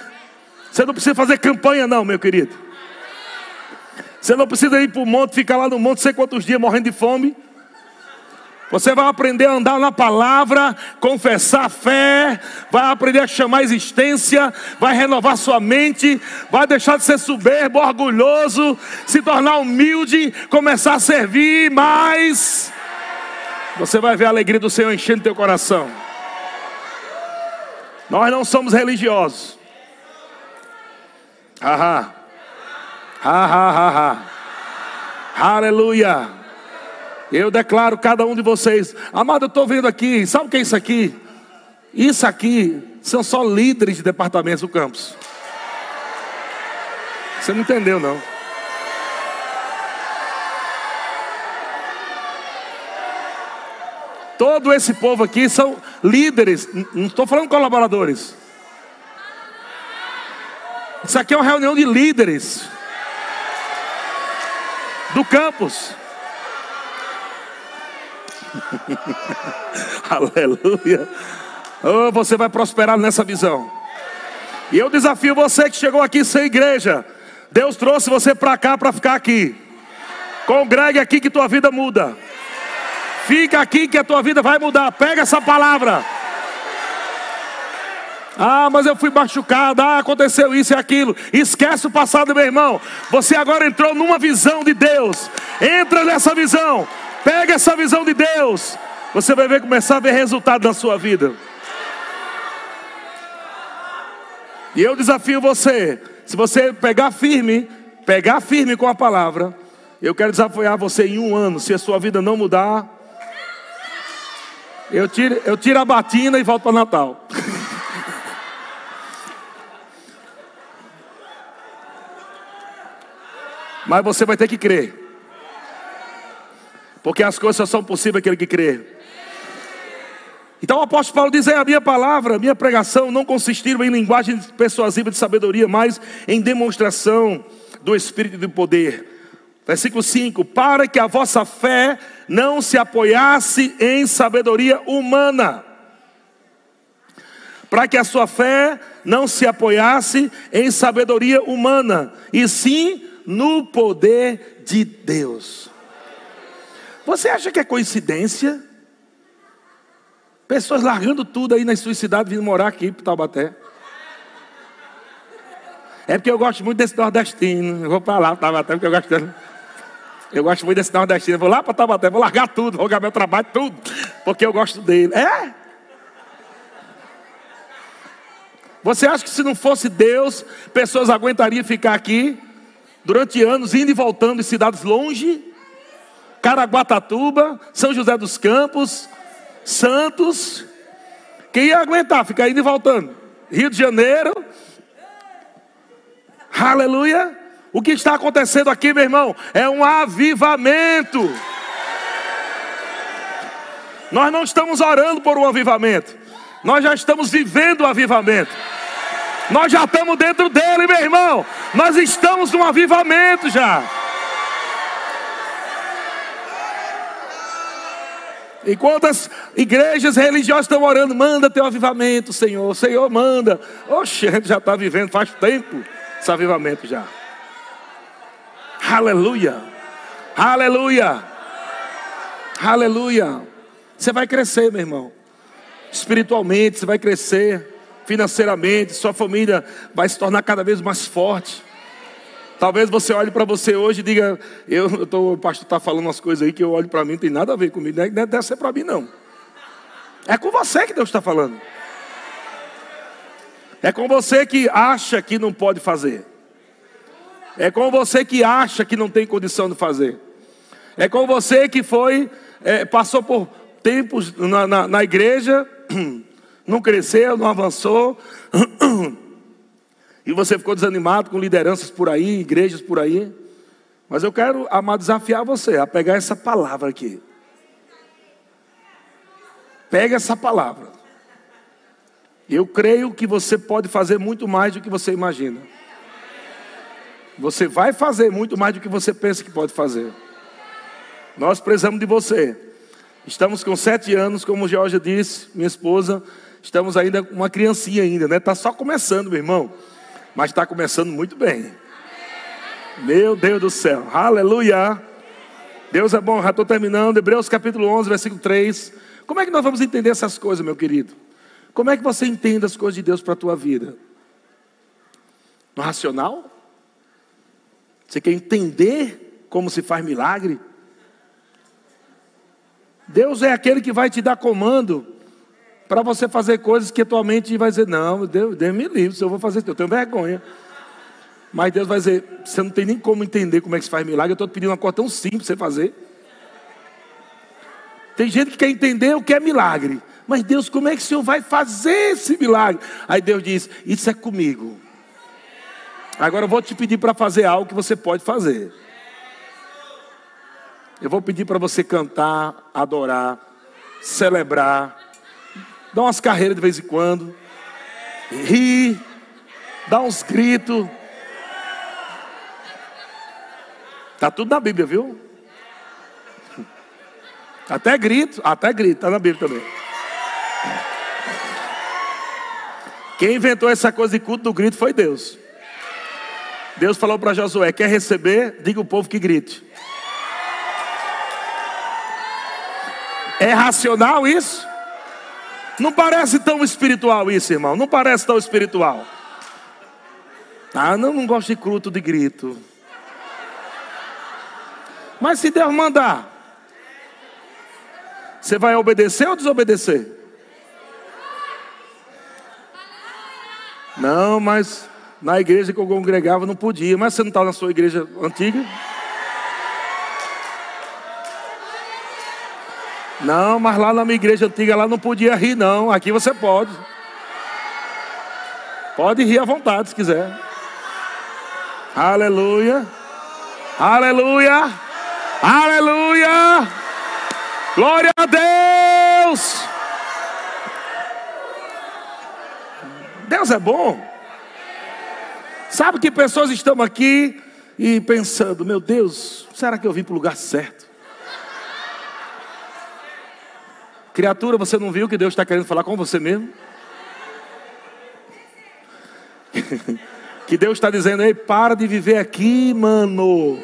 Você não precisa fazer campanha, não, meu querido. Você não precisa ir para o monte, ficar lá no monte, sei quantos dias morrendo de fome. Você vai aprender a andar na palavra, confessar a fé, vai aprender a chamar a existência, vai renovar sua mente, vai deixar de ser soberbo, orgulhoso, se tornar humilde, começar a servir mais. Você vai ver a alegria do Senhor enchendo teu coração. Nós não somos religiosos. Haha. Haha, ha, ha. Aleluia. Eu declaro cada um de vocês, amado, eu estou vendo aqui, sabe o que é isso aqui? Isso aqui são só líderes de departamentos do campus. Você não entendeu, não. Todo esse povo aqui são líderes, não estou falando colaboradores. Isso aqui é uma reunião de líderes do campus. Aleluia. Oh, você vai prosperar nessa visão. E eu desafio você que chegou aqui sem igreja. Deus trouxe você para cá para ficar aqui. Congregue aqui que tua vida muda. Fica aqui que a tua vida vai mudar. Pega essa palavra. Ah, mas eu fui machucado. Ah, aconteceu isso e aquilo. Esquece o passado, meu irmão. Você agora entrou numa visão de Deus. Entra nessa visão. Pega essa visão de Deus. Você vai ver começar a ver resultado na sua vida. E eu desafio você, se você pegar firme, pegar firme com a palavra, eu quero desafiar você em um ano, se a sua vida não mudar, eu tiro, eu tiro a batina e volto para Natal. Mas você vai ter que crer. Porque as coisas são possíveis aquele que crê. Então o apóstolo Paulo diz: é, a minha palavra, a minha pregação não consistiram em linguagem persuasiva de sabedoria, mas em demonstração do Espírito e do poder. Versículo 5: Para que a vossa fé não se apoiasse em sabedoria humana. Para que a sua fé não se apoiasse em sabedoria humana, e sim no poder de Deus. Você acha que é coincidência? Pessoas largando tudo aí na sua cidade, vindo morar aqui para Taubaté. É porque eu gosto muito desse nordestino. Eu vou para lá, Taubaté, porque eu gosto dele. Eu gosto muito desse nordestino. Eu vou lá para Taubaté, vou largar tudo, vou largar meu trabalho, tudo. Porque eu gosto dele. É? Você acha que se não fosse Deus, pessoas aguentariam ficar aqui durante anos, indo e voltando em cidades longe? Caraguatatuba, São José dos Campos, Santos. Quem ia aguentar ficar indo e voltando? Rio de Janeiro. Aleluia. O que está acontecendo aqui, meu irmão, é um avivamento. Nós não estamos orando por um avivamento, nós já estamos vivendo o avivamento. Nós já estamos dentro dele, meu irmão. Nós estamos num avivamento já. Enquanto as igrejas religiosas estão orando, manda teu avivamento, Senhor. Senhor, manda. Oxe, a gente já está vivendo faz tempo esse avivamento já. Aleluia. Aleluia. Aleluia. Você vai crescer, meu irmão. Espiritualmente, você vai crescer. Financeiramente, sua família vai se tornar cada vez mais forte. Talvez você olhe para você hoje e diga: eu, tô, o pastor está falando umas coisas aí que eu olho para mim, não tem nada a ver comigo, não deve ser para mim, não. É com você que Deus está falando. É com você que acha que não pode fazer. É com você que acha que não tem condição de fazer. É com você que foi, é, passou por tempos na, na, na igreja, não cresceu, não avançou. E você ficou desanimado com lideranças por aí, igrejas por aí. Mas eu quero, amar desafiar você a pegar essa palavra aqui. Pega essa palavra. Eu creio que você pode fazer muito mais do que você imagina. Você vai fazer muito mais do que você pensa que pode fazer. Nós precisamos de você. Estamos com sete anos, como Georgia disse, minha esposa. Estamos ainda uma criancinha ainda, né? Está só começando, meu irmão mas está começando muito bem. Meu Deus do céu, aleluia. Deus é bom, já estou terminando. Hebreus capítulo 11, versículo 3. Como é que nós vamos entender essas coisas, meu querido? Como é que você entende as coisas de Deus para a tua vida? No racional? Você quer entender como se faz milagre? Deus é aquele que vai te dar comando para você fazer coisas que a tua mente vai dizer: Não, Deus, Deus me livre, se eu vou fazer isso, eu tenho vergonha. Mas Deus vai dizer: Você não tem nem como entender como é que se faz milagre, eu estou te pedindo uma coisa tão simples para você fazer. Tem gente que quer entender o que é milagre. Mas Deus, como é que o Senhor vai fazer esse milagre? Aí Deus diz: Isso é comigo. Agora eu vou te pedir para fazer algo que você pode fazer. Eu vou pedir para você cantar, adorar, celebrar, dar umas carreiras de vez em quando, rir, dar uns gritos. Está tudo na Bíblia, viu? Até grito, até grito, está na Bíblia também. Quem inventou essa coisa de culto do grito foi Deus. Deus falou para Josué: quer receber? Diga o povo que grite. É racional isso? Não parece tão espiritual isso, irmão. Não parece tão espiritual. Ah, não, não gosto de culto de grito. Mas se Deus mandar, você vai obedecer ou desobedecer? Não, mas na igreja que eu congregava não podia. Mas você não está na sua igreja antiga? Não, mas lá na minha igreja antiga lá não podia rir, não. Aqui você pode. Pode rir à vontade se quiser. Aleluia. Aleluia. Aleluia. Glória a Deus. Deus é bom. Sabe que pessoas estão aqui e pensando: meu Deus, será que eu vim para o lugar certo? Criatura, você não viu que Deus está querendo falar com você mesmo? que Deus está dizendo: ei, para de viver aqui, mano.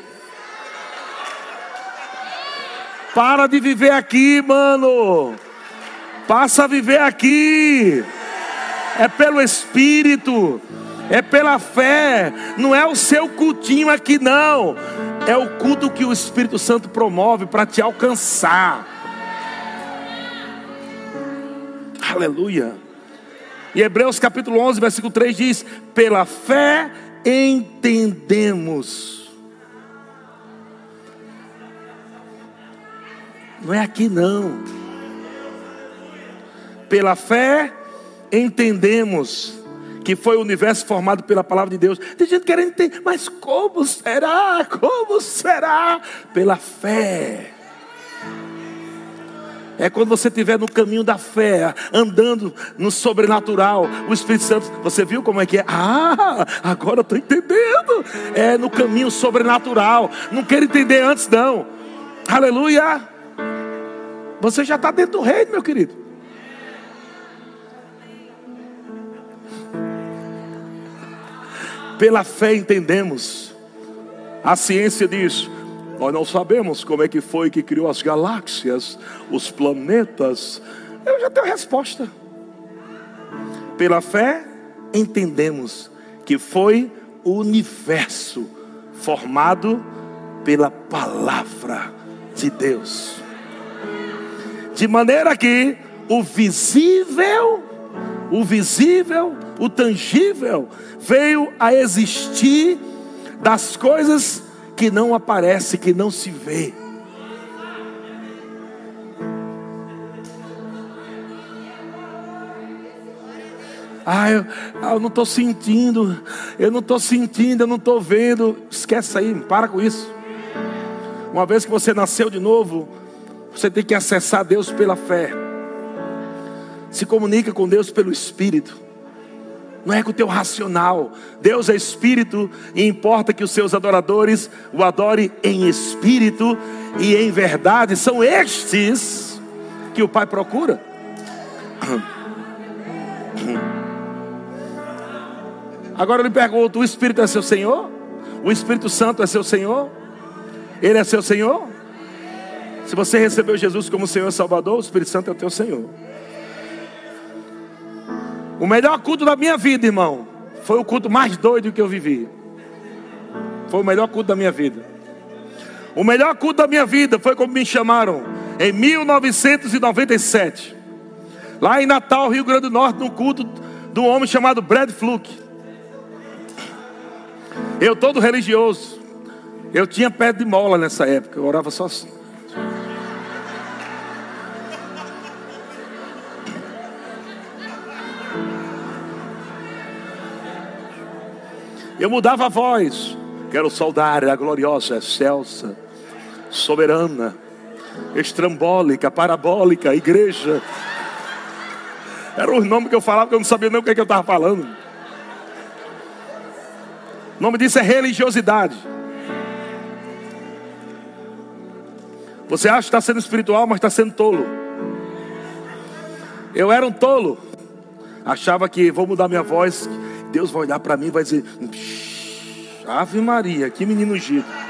Para de viver aqui, mano. Passa a viver aqui. É pelo Espírito é pela fé, não é o seu cultinho aqui, não. É o culto que o Espírito Santo promove para te alcançar. Aleluia. E Hebreus capítulo 11, versículo 3 diz: Pela fé entendemos. Não é aqui, não. Pela fé entendemos que foi o universo formado pela palavra de Deus. Tem gente querendo entender, mas como será? Como será? Pela fé. É quando você estiver no caminho da fé, andando no sobrenatural, o Espírito Santo, você viu como é que é? Ah, agora eu estou entendendo. É no caminho sobrenatural. Não quero entender antes, não. Aleluia. Você já está dentro do reino, meu querido. Pela fé entendemos. A ciência diz: nós não sabemos como é que foi que criou as galáxias, os planetas. Eu já tenho a resposta. Pela fé entendemos que foi o universo formado pela palavra de Deus. De maneira que o visível, o visível, o tangível veio a existir das coisas que não aparecem, que não se vê. Ah, eu, ah, eu não estou sentindo, eu não estou sentindo, eu não estou vendo. Esquece aí, para com isso. Uma vez que você nasceu de novo, você tem que acessar Deus pela fé. Se comunica com Deus pelo Espírito não é com o teu racional. Deus é espírito e importa que os seus adoradores o adorem em espírito e em verdade. São estes que o Pai procura. Agora eu lhe pergunto: o Espírito é seu Senhor? O Espírito Santo é seu Senhor? Ele é seu Senhor? Se você recebeu Jesus como Senhor e Salvador, o Espírito Santo é o teu Senhor. O melhor culto da minha vida, irmão, foi o culto mais doido que eu vivi. Foi o melhor culto da minha vida. O melhor culto da minha vida foi como me chamaram em 1997. Lá em Natal, Rio Grande do Norte, no culto de um homem chamado Brad Fluke. Eu todo religioso. Eu tinha pé de mola nessa época, eu orava só assim. Eu mudava a voz. Quero saudar a gloriosa, excelsa, soberana, estrambólica, parabólica, igreja. Era o nome que eu falava, que eu não sabia nem o que, é que eu estava falando. O nome disso é religiosidade. Você acha que está sendo espiritual, mas está sendo tolo. Eu era um tolo. Achava que vou mudar minha voz, Deus vai olhar para mim e vai dizer: Ave Maria, que menino ungido.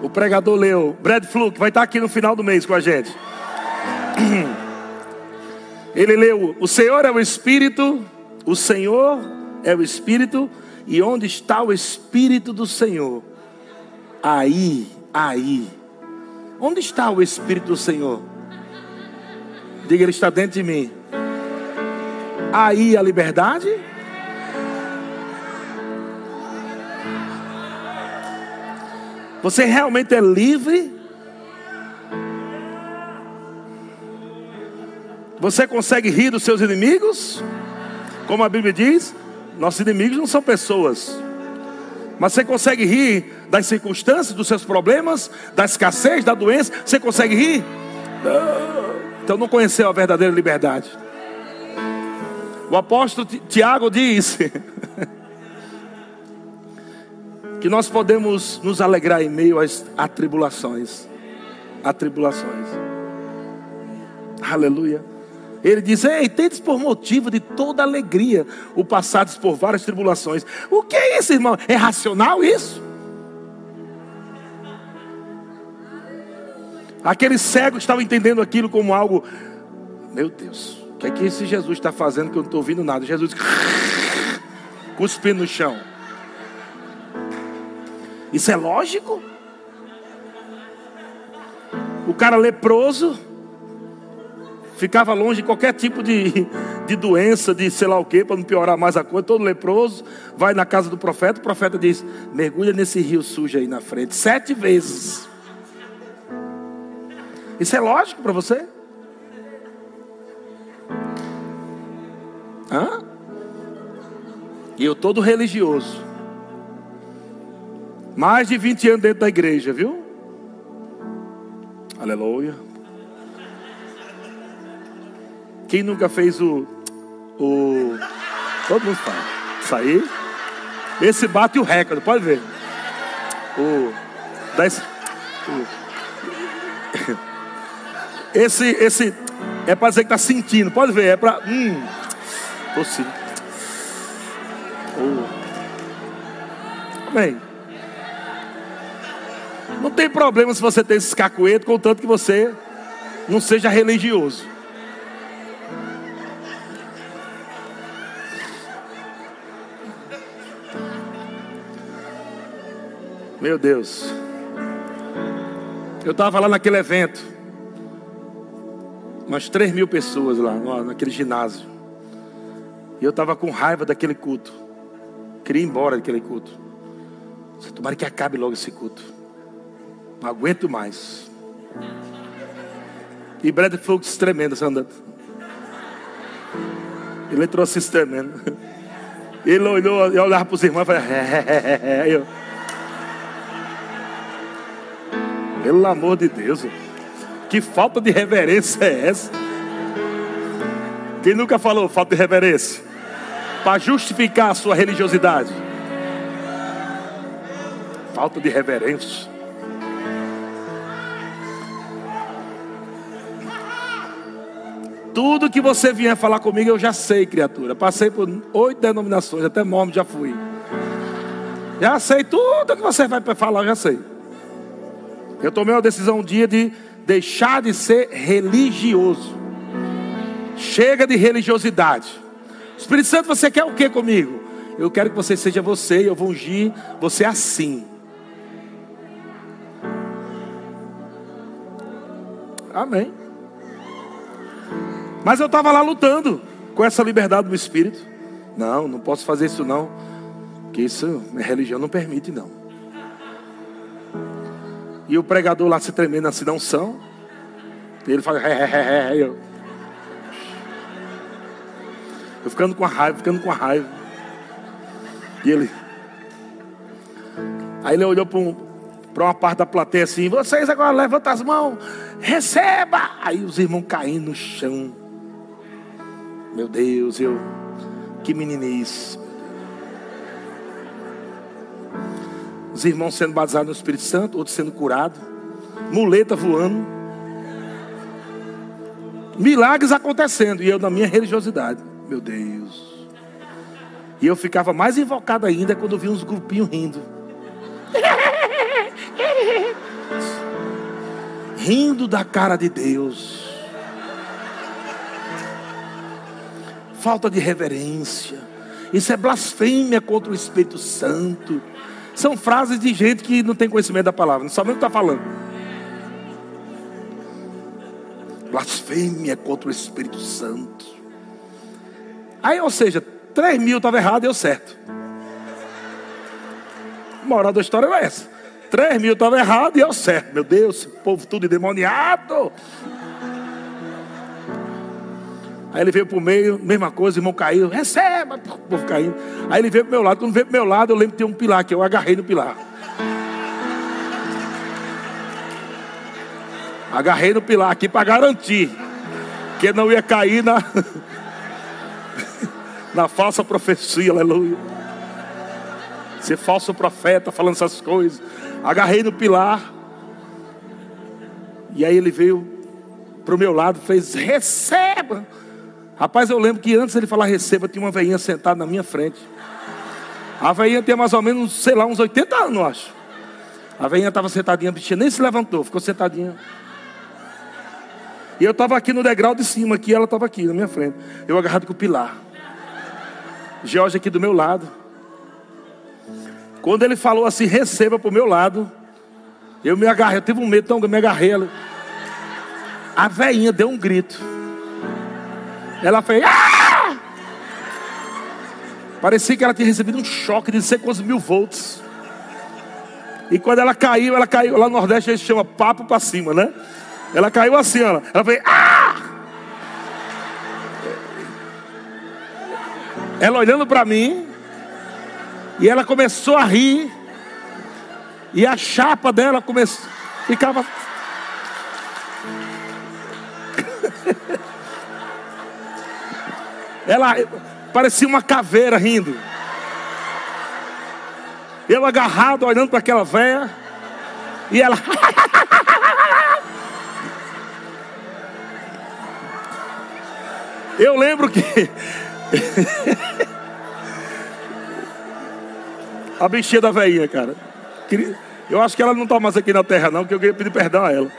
O pregador leu, Brad Fluke, vai estar aqui no final do mês com a gente. Ele leu: O Senhor é o Espírito, o Senhor é o Espírito, e onde está o Espírito do Senhor? Aí, aí. Onde está o Espírito do Senhor? Diga, Ele está dentro de mim. Aí a liberdade. Você realmente é livre? Você consegue rir dos seus inimigos? Como a Bíblia diz, nossos inimigos não são pessoas. Mas você consegue rir das circunstâncias, dos seus problemas, da escassez, da doença? Você consegue rir? Então não conheceu a verdadeira liberdade. O apóstolo Tiago diz que nós podemos nos alegrar em meio às atribulações. Atribulações. Aleluia. Ele diz: Ei, tendes por motivo de toda alegria o passados por várias tribulações. O que é isso, irmão? É racional isso? Aquele cego estava entendendo aquilo como algo. Meu Deus, o que é que esse Jesus está fazendo que eu não estou ouvindo nada? Jesus cuspindo no chão. Isso é lógico? O cara leproso ficava longe de qualquer tipo de, de doença, de sei lá o que, para não piorar mais a coisa, todo leproso, vai na casa do profeta, o profeta diz: mergulha nesse rio sujo aí na frente, sete vezes. Isso é lógico para você? Hã? E eu todo religioso. Mais de 20 anos dentro da igreja, viu? Aleluia. Quem nunca fez o. o todo mundo fala. Isso aí. Esse bate o recorde, pode ver. O. Esse, o esse, esse é para dizer que está sentindo, pode ver, é para. Hum, tô sentindo. Oh. Amém. Não tem problema se você tem esse cacueto, contanto que você não seja religioso. Meu Deus. Eu estava lá naquele evento. Umas 3 mil pessoas lá, naquele ginásio. E eu estava com raiva daquele culto. Queria ir embora daquele culto. Tomara que acabe logo esse culto. Não aguento mais. E Brad Fux tremendo, andando. Ele trouxe isso tremendo. Ele olhou e olhava para os irmãos e falou: é, é, é, eu, Pelo amor de Deus. Que falta de reverência é essa? Quem nunca falou falta de reverência? Para justificar a sua religiosidade. Falta de reverência. Tudo que você vier falar comigo, eu já sei, criatura. Passei por oito denominações, até nome já fui. Já sei tudo que você vai falar, eu já sei. Eu tomei uma decisão um dia de deixar de ser religioso. Chega de religiosidade. Espírito Santo, você quer o que comigo? Eu quero que você seja você e eu vou ungir você assim. Amém. Mas eu estava lá lutando com essa liberdade do Espírito. Não, não posso fazer isso não. Que isso, minha religião não permite não. E o pregador lá se tremendo assim, não são. E ele fala, é, é, é, eu. eu ficando com a raiva, ficando com a raiva. E ele. Aí ele olhou para um, uma parte da plateia assim: vocês agora levantam as mãos, receba! Aí os irmãos caindo no chão. Meu Deus, eu. Que meninice. Os irmãos sendo batizados no Espírito Santo, outros sendo curados. Muleta voando. Milagres acontecendo. E eu na minha religiosidade. Meu Deus. E eu ficava mais invocado ainda quando eu vi uns grupinhos rindo. rindo da cara de Deus. Falta de reverência. Isso é blasfêmia contra o Espírito Santo. São frases de gente que não tem conhecimento da palavra, não sabe o que está falando. Blasfêmia contra o Espírito Santo. Aí, ou seja, 3 mil estava errado e eu certo. Moral da história é essa. 3 mil estava errado e eu certo. Meu Deus, povo tudo endemoniado. Aí ele veio para o meio, mesma coisa, irmão caiu, receba, o povo caindo. Aí ele veio para o meu lado, quando veio para o meu lado, eu lembro que tem um pilar que eu agarrei no pilar. Agarrei no pilar aqui para garantir que não ia cair na, na falsa profecia, aleluia. Ser falso profeta falando essas coisas. Agarrei no pilar. E aí ele veio para o meu lado, fez receba. Rapaz, eu lembro que antes ele falar receba, tinha uma veinha sentada na minha frente. A veinha tem mais ou menos, sei lá, uns 80 anos, eu acho. A veinha estava sentadinha, a bichinha nem se levantou, ficou sentadinha. E eu estava aqui no degrau de cima, aqui, ela estava aqui na minha frente. Eu agarrado com o pilar. Jorge aqui do meu lado. Quando ele falou assim, receba para o meu lado, eu me agarrei, eu tive um medo tão grande, me agarrei. A veinha deu um grito. Ela fez. Ah! Parecia que ela tinha recebido um choque de sei quantos mil volts. E quando ela caiu, ela caiu. Lá no Nordeste a gente chama papo para cima, né? Ela caiu assim, ó. Ela fez. Ah! Ela olhando para mim. E ela começou a rir. E a chapa dela começou. Ficava. Ela parecia uma caveira rindo. Eu agarrado, olhando para aquela véia. E ela. Eu lembro que. a bichinha da veinha, cara. Eu acho que ela não está mais aqui na terra, não, que eu queria pedir perdão a ela.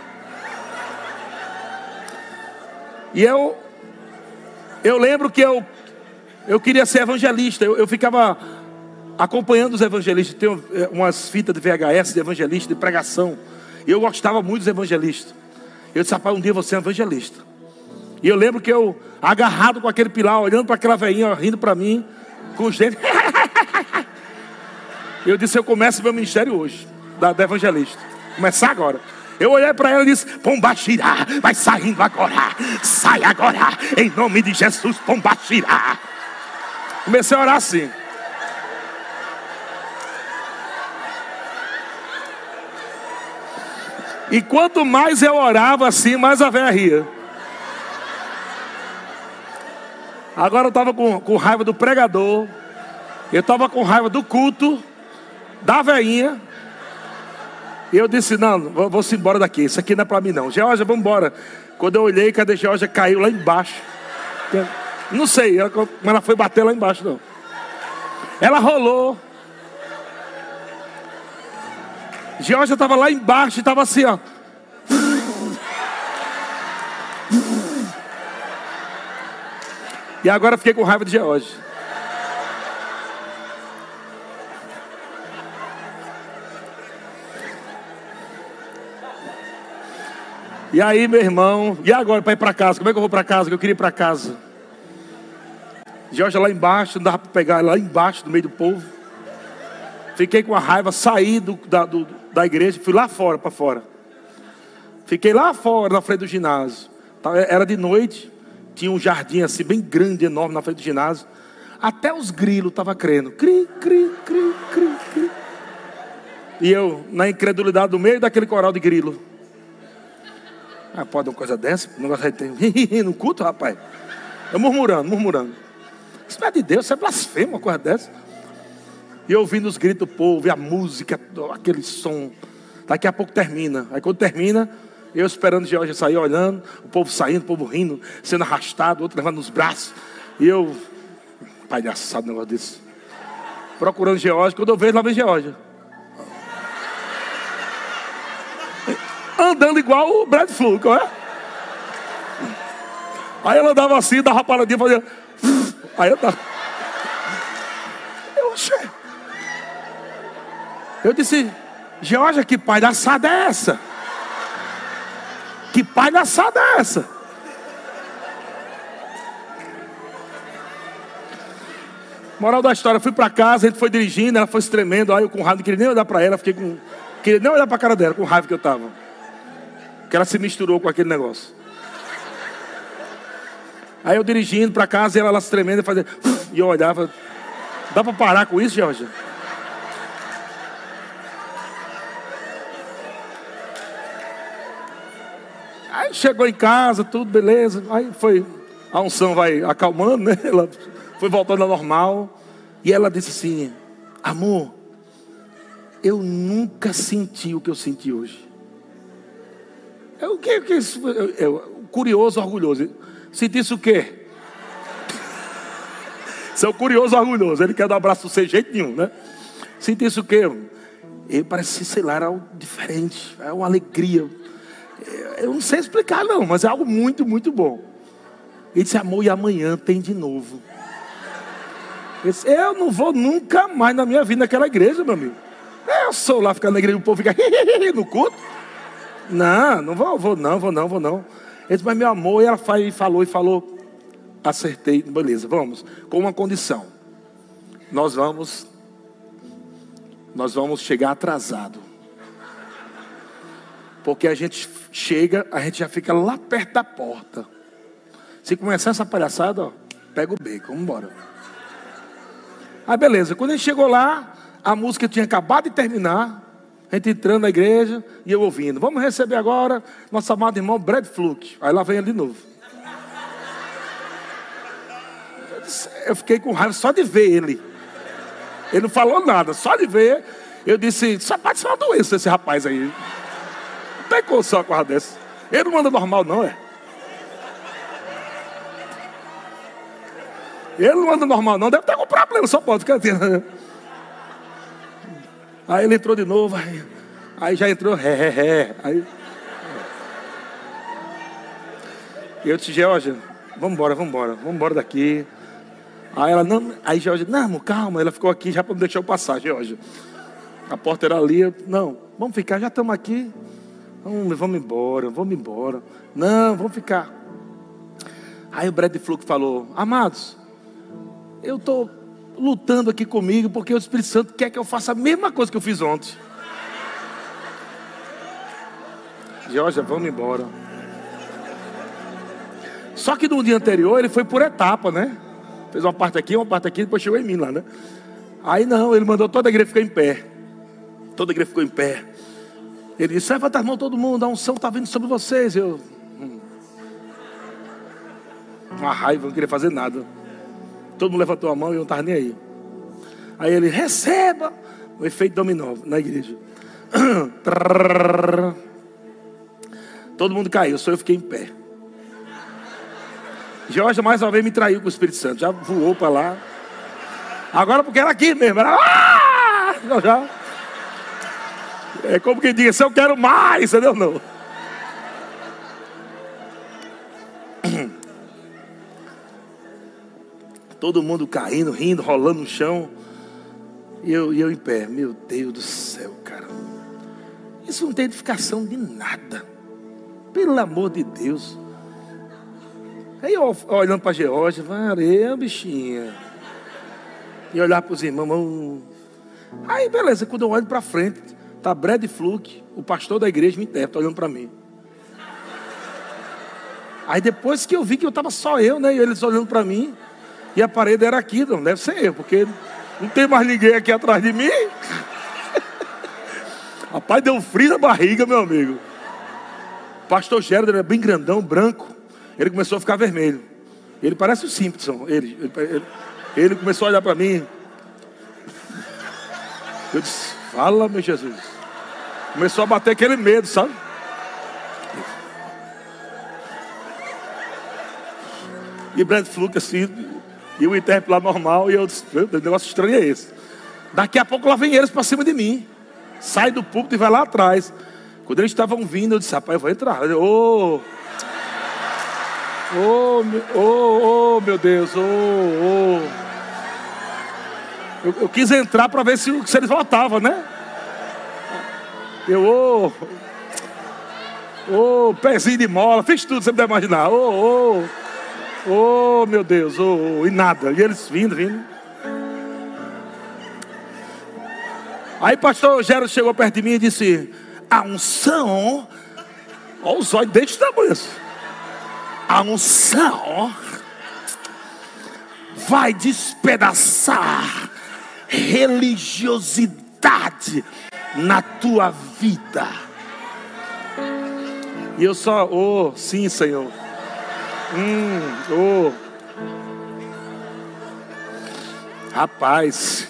E eu eu lembro que eu, eu queria ser evangelista. Eu, eu ficava acompanhando os evangelistas. Tem eh, umas fitas de VHS de evangelista, de pregação. Eu gostava muito dos evangelistas. Eu disse, rapaz, um dia você é evangelista. E eu lembro que eu, agarrado com aquele pilar, olhando para aquela velhinha, rindo para mim, com os dentes. eu disse, eu começo meu ministério hoje, da, da evangelista. Começar agora. Eu olhei para ela e disse: Pombaxirá, vai saindo agora, sai agora, em nome de Jesus, Pombaxirá. Comecei a orar assim. E quanto mais eu orava assim, mais a velha ria. Agora eu estava com, com raiva do pregador, eu estava com raiva do culto, da veinha, e eu disse: Não, vou, vou embora daqui. Isso aqui não é para mim, não. Georgia, vamos embora. Quando eu olhei, cadê Georgia caiu lá embaixo. Não sei, ela, mas ela foi bater lá embaixo, não. Ela rolou. Georgia estava lá embaixo e estava assim, ó. E agora fiquei com raiva de Georgia. E aí, meu irmão, e agora para ir para casa? Como é que eu vou para casa? Que eu queria ir para casa. Jorge lá embaixo, não dava para pegar lá embaixo, no meio do povo. Fiquei com a raiva, saí do, da, do, da igreja, fui lá fora, para fora. Fiquei lá fora, na frente do ginásio. Era de noite, tinha um jardim assim, bem grande, enorme, na frente do ginásio. Até os grilos estavam crendo. Cri, cri, cri, cri, cri. E eu, na incredulidade, no meio daquele coral de grilo. Pode uma coisa dessa? Um negócio aí no culto, rapaz. Eu murmurando, murmurando. Isso não é de Deus, isso é blasfemo, uma coisa dessa. E ouvindo os gritos do povo, e a música, aquele som. Daqui a pouco termina. Aí quando termina, eu esperando Georgia sair olhando, o povo saindo, o povo rindo, sendo arrastado, outro levando nos braços. E eu, palhaçado negócio desse. Procurando Georgia, quando eu vejo, lá vem Georgia. Andando igual o Brad Fluke, é? Aí ela andava assim, dava paradinha, fazia. Aí eu tava. Eu achei. Eu disse, Georgia, que palhaçada é essa? Que palhaçada é essa? Moral da história, fui para casa, a gente foi dirigindo, ela foi tremendo, aí eu com raiva, não queria nem olhar para ela, fiquei com. Queria nem olhar para a cara dela, com raiva que eu estava que ela se misturou com aquele negócio. Aí eu dirigindo para casa e ela, se tremendo fazendo. E eu olhava. Dá para parar com isso, Jorge? Aí chegou em casa, tudo beleza. Aí foi. A unção vai acalmando, né? Ela foi voltando ao normal. E ela disse assim: Amor, eu nunca senti o que eu senti hoje. É o que, que isso? É, é, curioso, orgulhoso. Sentisse o quê? Seu curioso, orgulhoso. Ele quer dar um abraço sem jeito nenhum, né? Sentisse o quê? Ele parece, sei lá, era algo diferente. É uma alegria. É, eu não sei explicar, não, mas é algo muito, muito bom. Ele disse, amor, e amanhã tem de novo. Disse, eu não vou nunca mais na minha vida naquela igreja, meu amigo. Eu sou lá ficar na igreja, o povo fica no culto. Não, não vou, vou não, vou não, vou não. Ele disse, mas meu amor, e ela falou e falou, acertei, beleza, vamos, com uma condição. Nós vamos, nós vamos chegar atrasado. Porque a gente chega, a gente já fica lá perto da porta. Se começar essa palhaçada, ó, pega o beco, vamos embora. Aí beleza, quando a gente chegou lá, a música tinha acabado de terminar. A gente entrando na igreja e eu ouvindo. Vamos receber agora nosso amado irmão Brad Fluke. Aí lá vem ele de novo. Eu fiquei com raiva só de ver ele. Ele não falou nada, só de ver. Eu disse, só pode ser uma doença esse rapaz aí. Não tem condição com a dessa. Ele não anda normal, não, é? Ele não anda normal, não. Deve ter algum problema, só pode ficar assim. Aí ele entrou de novo, aí, aí já entrou, ré, ré, ré. Aí, eu disse, Georgia, vamos embora, vamos embora, vamos embora daqui. Aí ela, não, aí Georgia, não, calma, ela ficou aqui já para não deixar eu passar, Georgia. A porta era ali, eu, não, vamos ficar, já estamos aqui. Vamos, vamos embora, vamos embora. Não, vamos ficar. Aí o Brad Fluke falou, amados, eu estou lutando aqui comigo, porque o Espírito Santo quer que eu faça a mesma coisa que eu fiz ontem. Georgia, vamos embora. Só que no dia anterior ele foi por etapa, né? Fez uma parte aqui, uma parte aqui, depois chegou em mim lá, né? Aí não, ele mandou toda a igreja ficar em pé. Toda a igreja ficou em pé. Ele disse: levanta as mãos todo mundo, a unção está vindo sobre vocês. Eu. Hum. Uma raiva, não queria fazer nada. Todo mundo levantou a mão e eu não estava nem aí. Aí ele, receba o efeito dominó na igreja. Todo mundo caiu, só eu fiquei em pé. Georgia mais uma vez me traiu com o Espírito Santo. Já voou para lá. Agora porque era aqui mesmo. Era... Ah! Já. É como quem diz, eu quero mais, entendeu? Não. Todo mundo caindo, rindo, rolando no chão. E eu, e eu em pé. Meu Deus do céu, cara. Isso não tem edificação de nada. Pelo amor de Deus. Aí eu olhando para Georgia, vareia, bichinha. E olhar para os irmãos. Aí beleza, quando eu olho para frente, tá Brad Fluke, o pastor da igreja me interpreta, olhando para mim. Aí depois que eu vi que eu estava só eu, né? E eles olhando para mim. E a parede era aqui, não deve ser eu, porque não tem mais ninguém aqui atrás de mim. Rapaz, deu frio na barriga, meu amigo. Pastor Gerard era bem grandão, branco. Ele começou a ficar vermelho. Ele parece o Simpson. Ele, ele, ele começou a olhar para mim. Eu disse: Fala, meu Jesus. Começou a bater aquele medo, sabe? E Brad Fluke assim, e o intérprete lá normal, e eu disse, Deus, negócio estranho é esse. Daqui a pouco lá vem eles para cima de mim. Sai do púlpito e vai lá atrás. Quando eles estavam vindo, eu disse, rapaz, eu vou entrar. Ô, oh, oh, meu Deus, oh, oh. Eu, eu quis entrar para ver se, se eles voltavam, né? Eu, ô, oh, oh, pezinho de mola, fiz tudo, você deve imaginar. Ô, oh, oh. Oh, meu Deus, oh, oh, e nada. E eles vindo, vindo. Aí pastor Gero chegou perto de mim e disse: A unção, olha os olhos deste tamanho. A unção vai despedaçar religiosidade na tua vida. E eu só, oh, sim, Senhor. Hum, oh. Rapaz.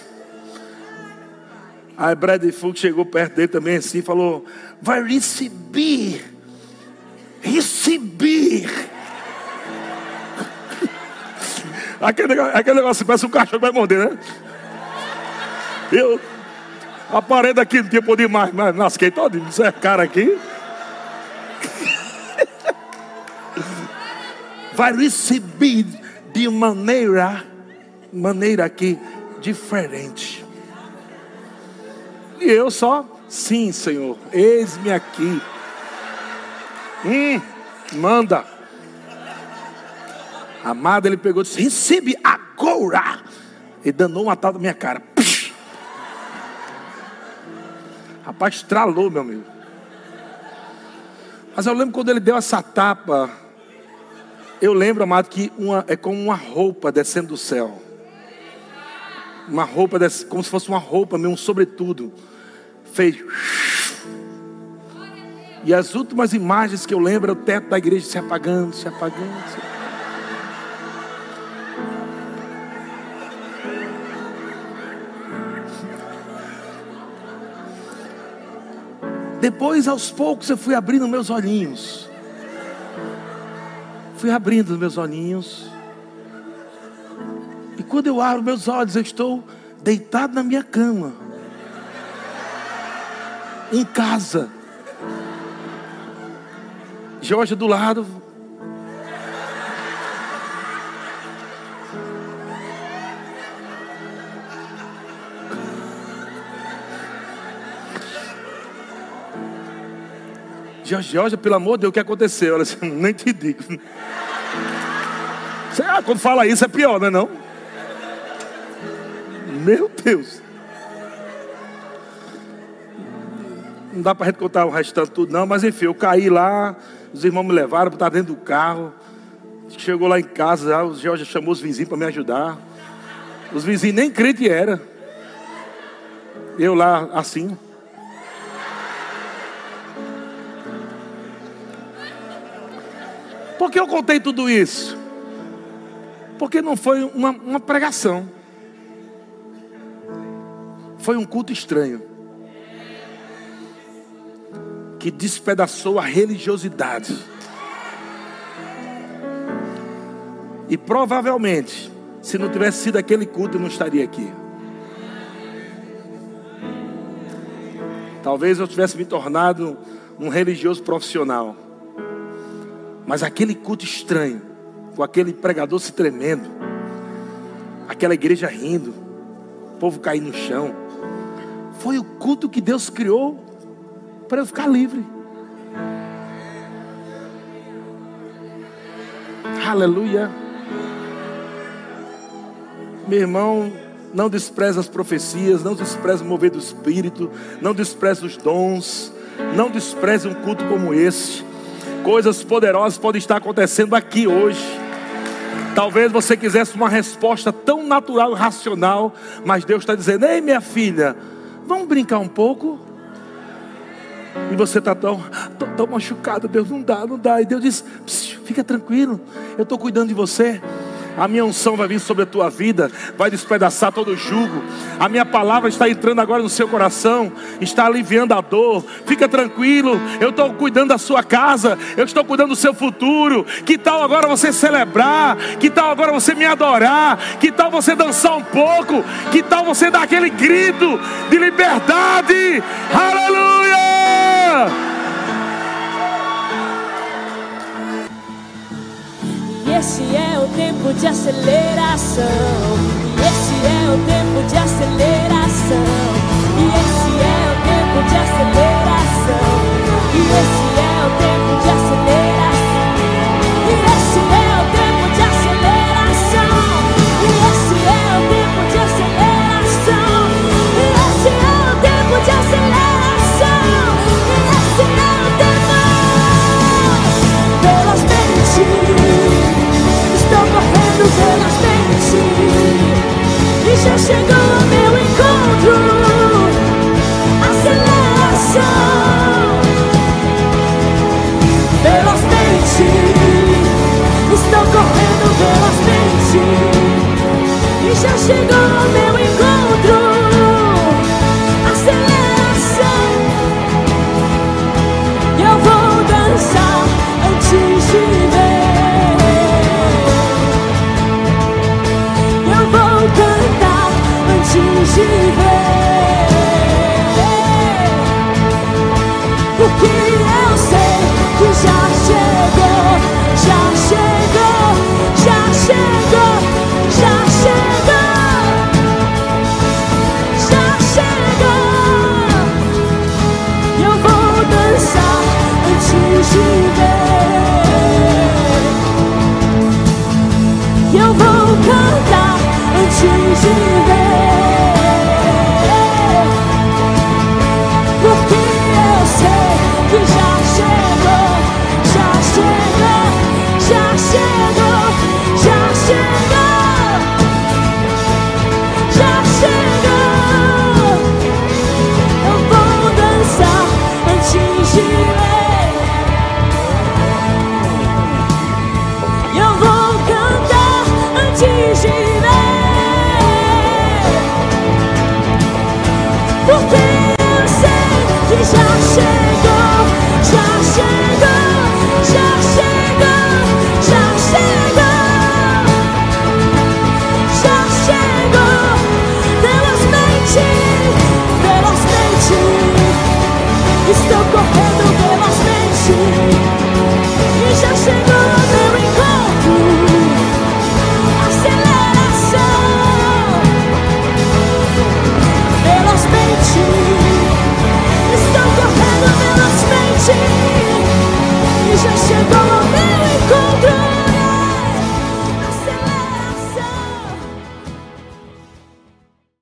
Aí Brad Fulk chegou perto dele também assim e falou: Vai receber. Receber. aquele, negócio, aquele negócio parece um cachorro vai morder, né? Eu. A parede aqui não tinha poder mais, mas nasquei todo, cara aqui. Vai receber de maneira, maneira aqui diferente. E eu só, sim, Senhor, eis-me aqui. Hum, manda. Amado, ele pegou e disse: Recebe agora. E danou uma tal da minha cara. Rapaz, estralou, meu amigo. Mas eu lembro quando ele deu essa tapa eu lembro, amado, que uma, é como uma roupa descendo do céu. Uma roupa, como se fosse uma roupa, mesmo um sobretudo. Fez. E as últimas imagens que eu lembro é o teto da igreja se apagando, se apagando. Se apagando. Depois, aos poucos, eu fui abrindo meus olhinhos. Fui abrindo os meus olhinhos. E quando eu abro meus olhos, eu estou deitado na minha cama. Em casa. Jorge do lado. Jorge, pelo amor de Deus, o que aconteceu? Ela disse, nem te digo. Ah, quando fala isso é pior, não é não? Meu Deus. Não dá para gente contar o restante tudo, não, mas enfim, eu caí lá, os irmãos me levaram, botaram dentro do carro. Chegou lá em casa, o Jorge chamou os vizinhos para me ajudar. Os vizinhos nem crente era. Eu lá assim. Por que eu contei tudo isso? Porque não foi uma, uma pregação. Foi um culto estranho. Que despedaçou a religiosidade. E provavelmente, se não tivesse sido aquele culto, eu não estaria aqui. Talvez eu tivesse me tornado um religioso profissional. Mas aquele culto estranho, com aquele pregador se tremendo, aquela igreja rindo, o povo cair no chão, foi o culto que Deus criou para eu ficar livre. Aleluia. Meu irmão, não despreza as profecias, não despreza o mover do Espírito, não despreza os dons, não despreze um culto como esse. Coisas poderosas podem estar acontecendo aqui hoje. Talvez você quisesse uma resposta tão natural e racional, mas Deus está dizendo: Ei, minha filha, vamos brincar um pouco. E você está tão, tão, tão machucado, Deus, não dá, não dá. E Deus diz: Fica tranquilo, eu estou cuidando de você. A minha unção vai vir sobre a tua vida, vai despedaçar todo o jugo. A minha palavra está entrando agora no seu coração, está aliviando a dor. Fica tranquilo, eu estou cuidando da sua casa, eu estou cuidando do seu futuro. Que tal agora você celebrar? Que tal agora você me adorar? Que tal você dançar um pouco? Que tal você dar aquele grito de liberdade? Aleluia! Esse é o tempo de aceleração. E esse é o tempo de aceleração. E esse é o tempo de aceleração. E esse é o tempo de aceleração. Pelas mentes E já chegou ao meu encontro. Aceleração. Pelas mentes Estou correndo pelas mentes E já chegou antes de Estou correndo pelas mentes E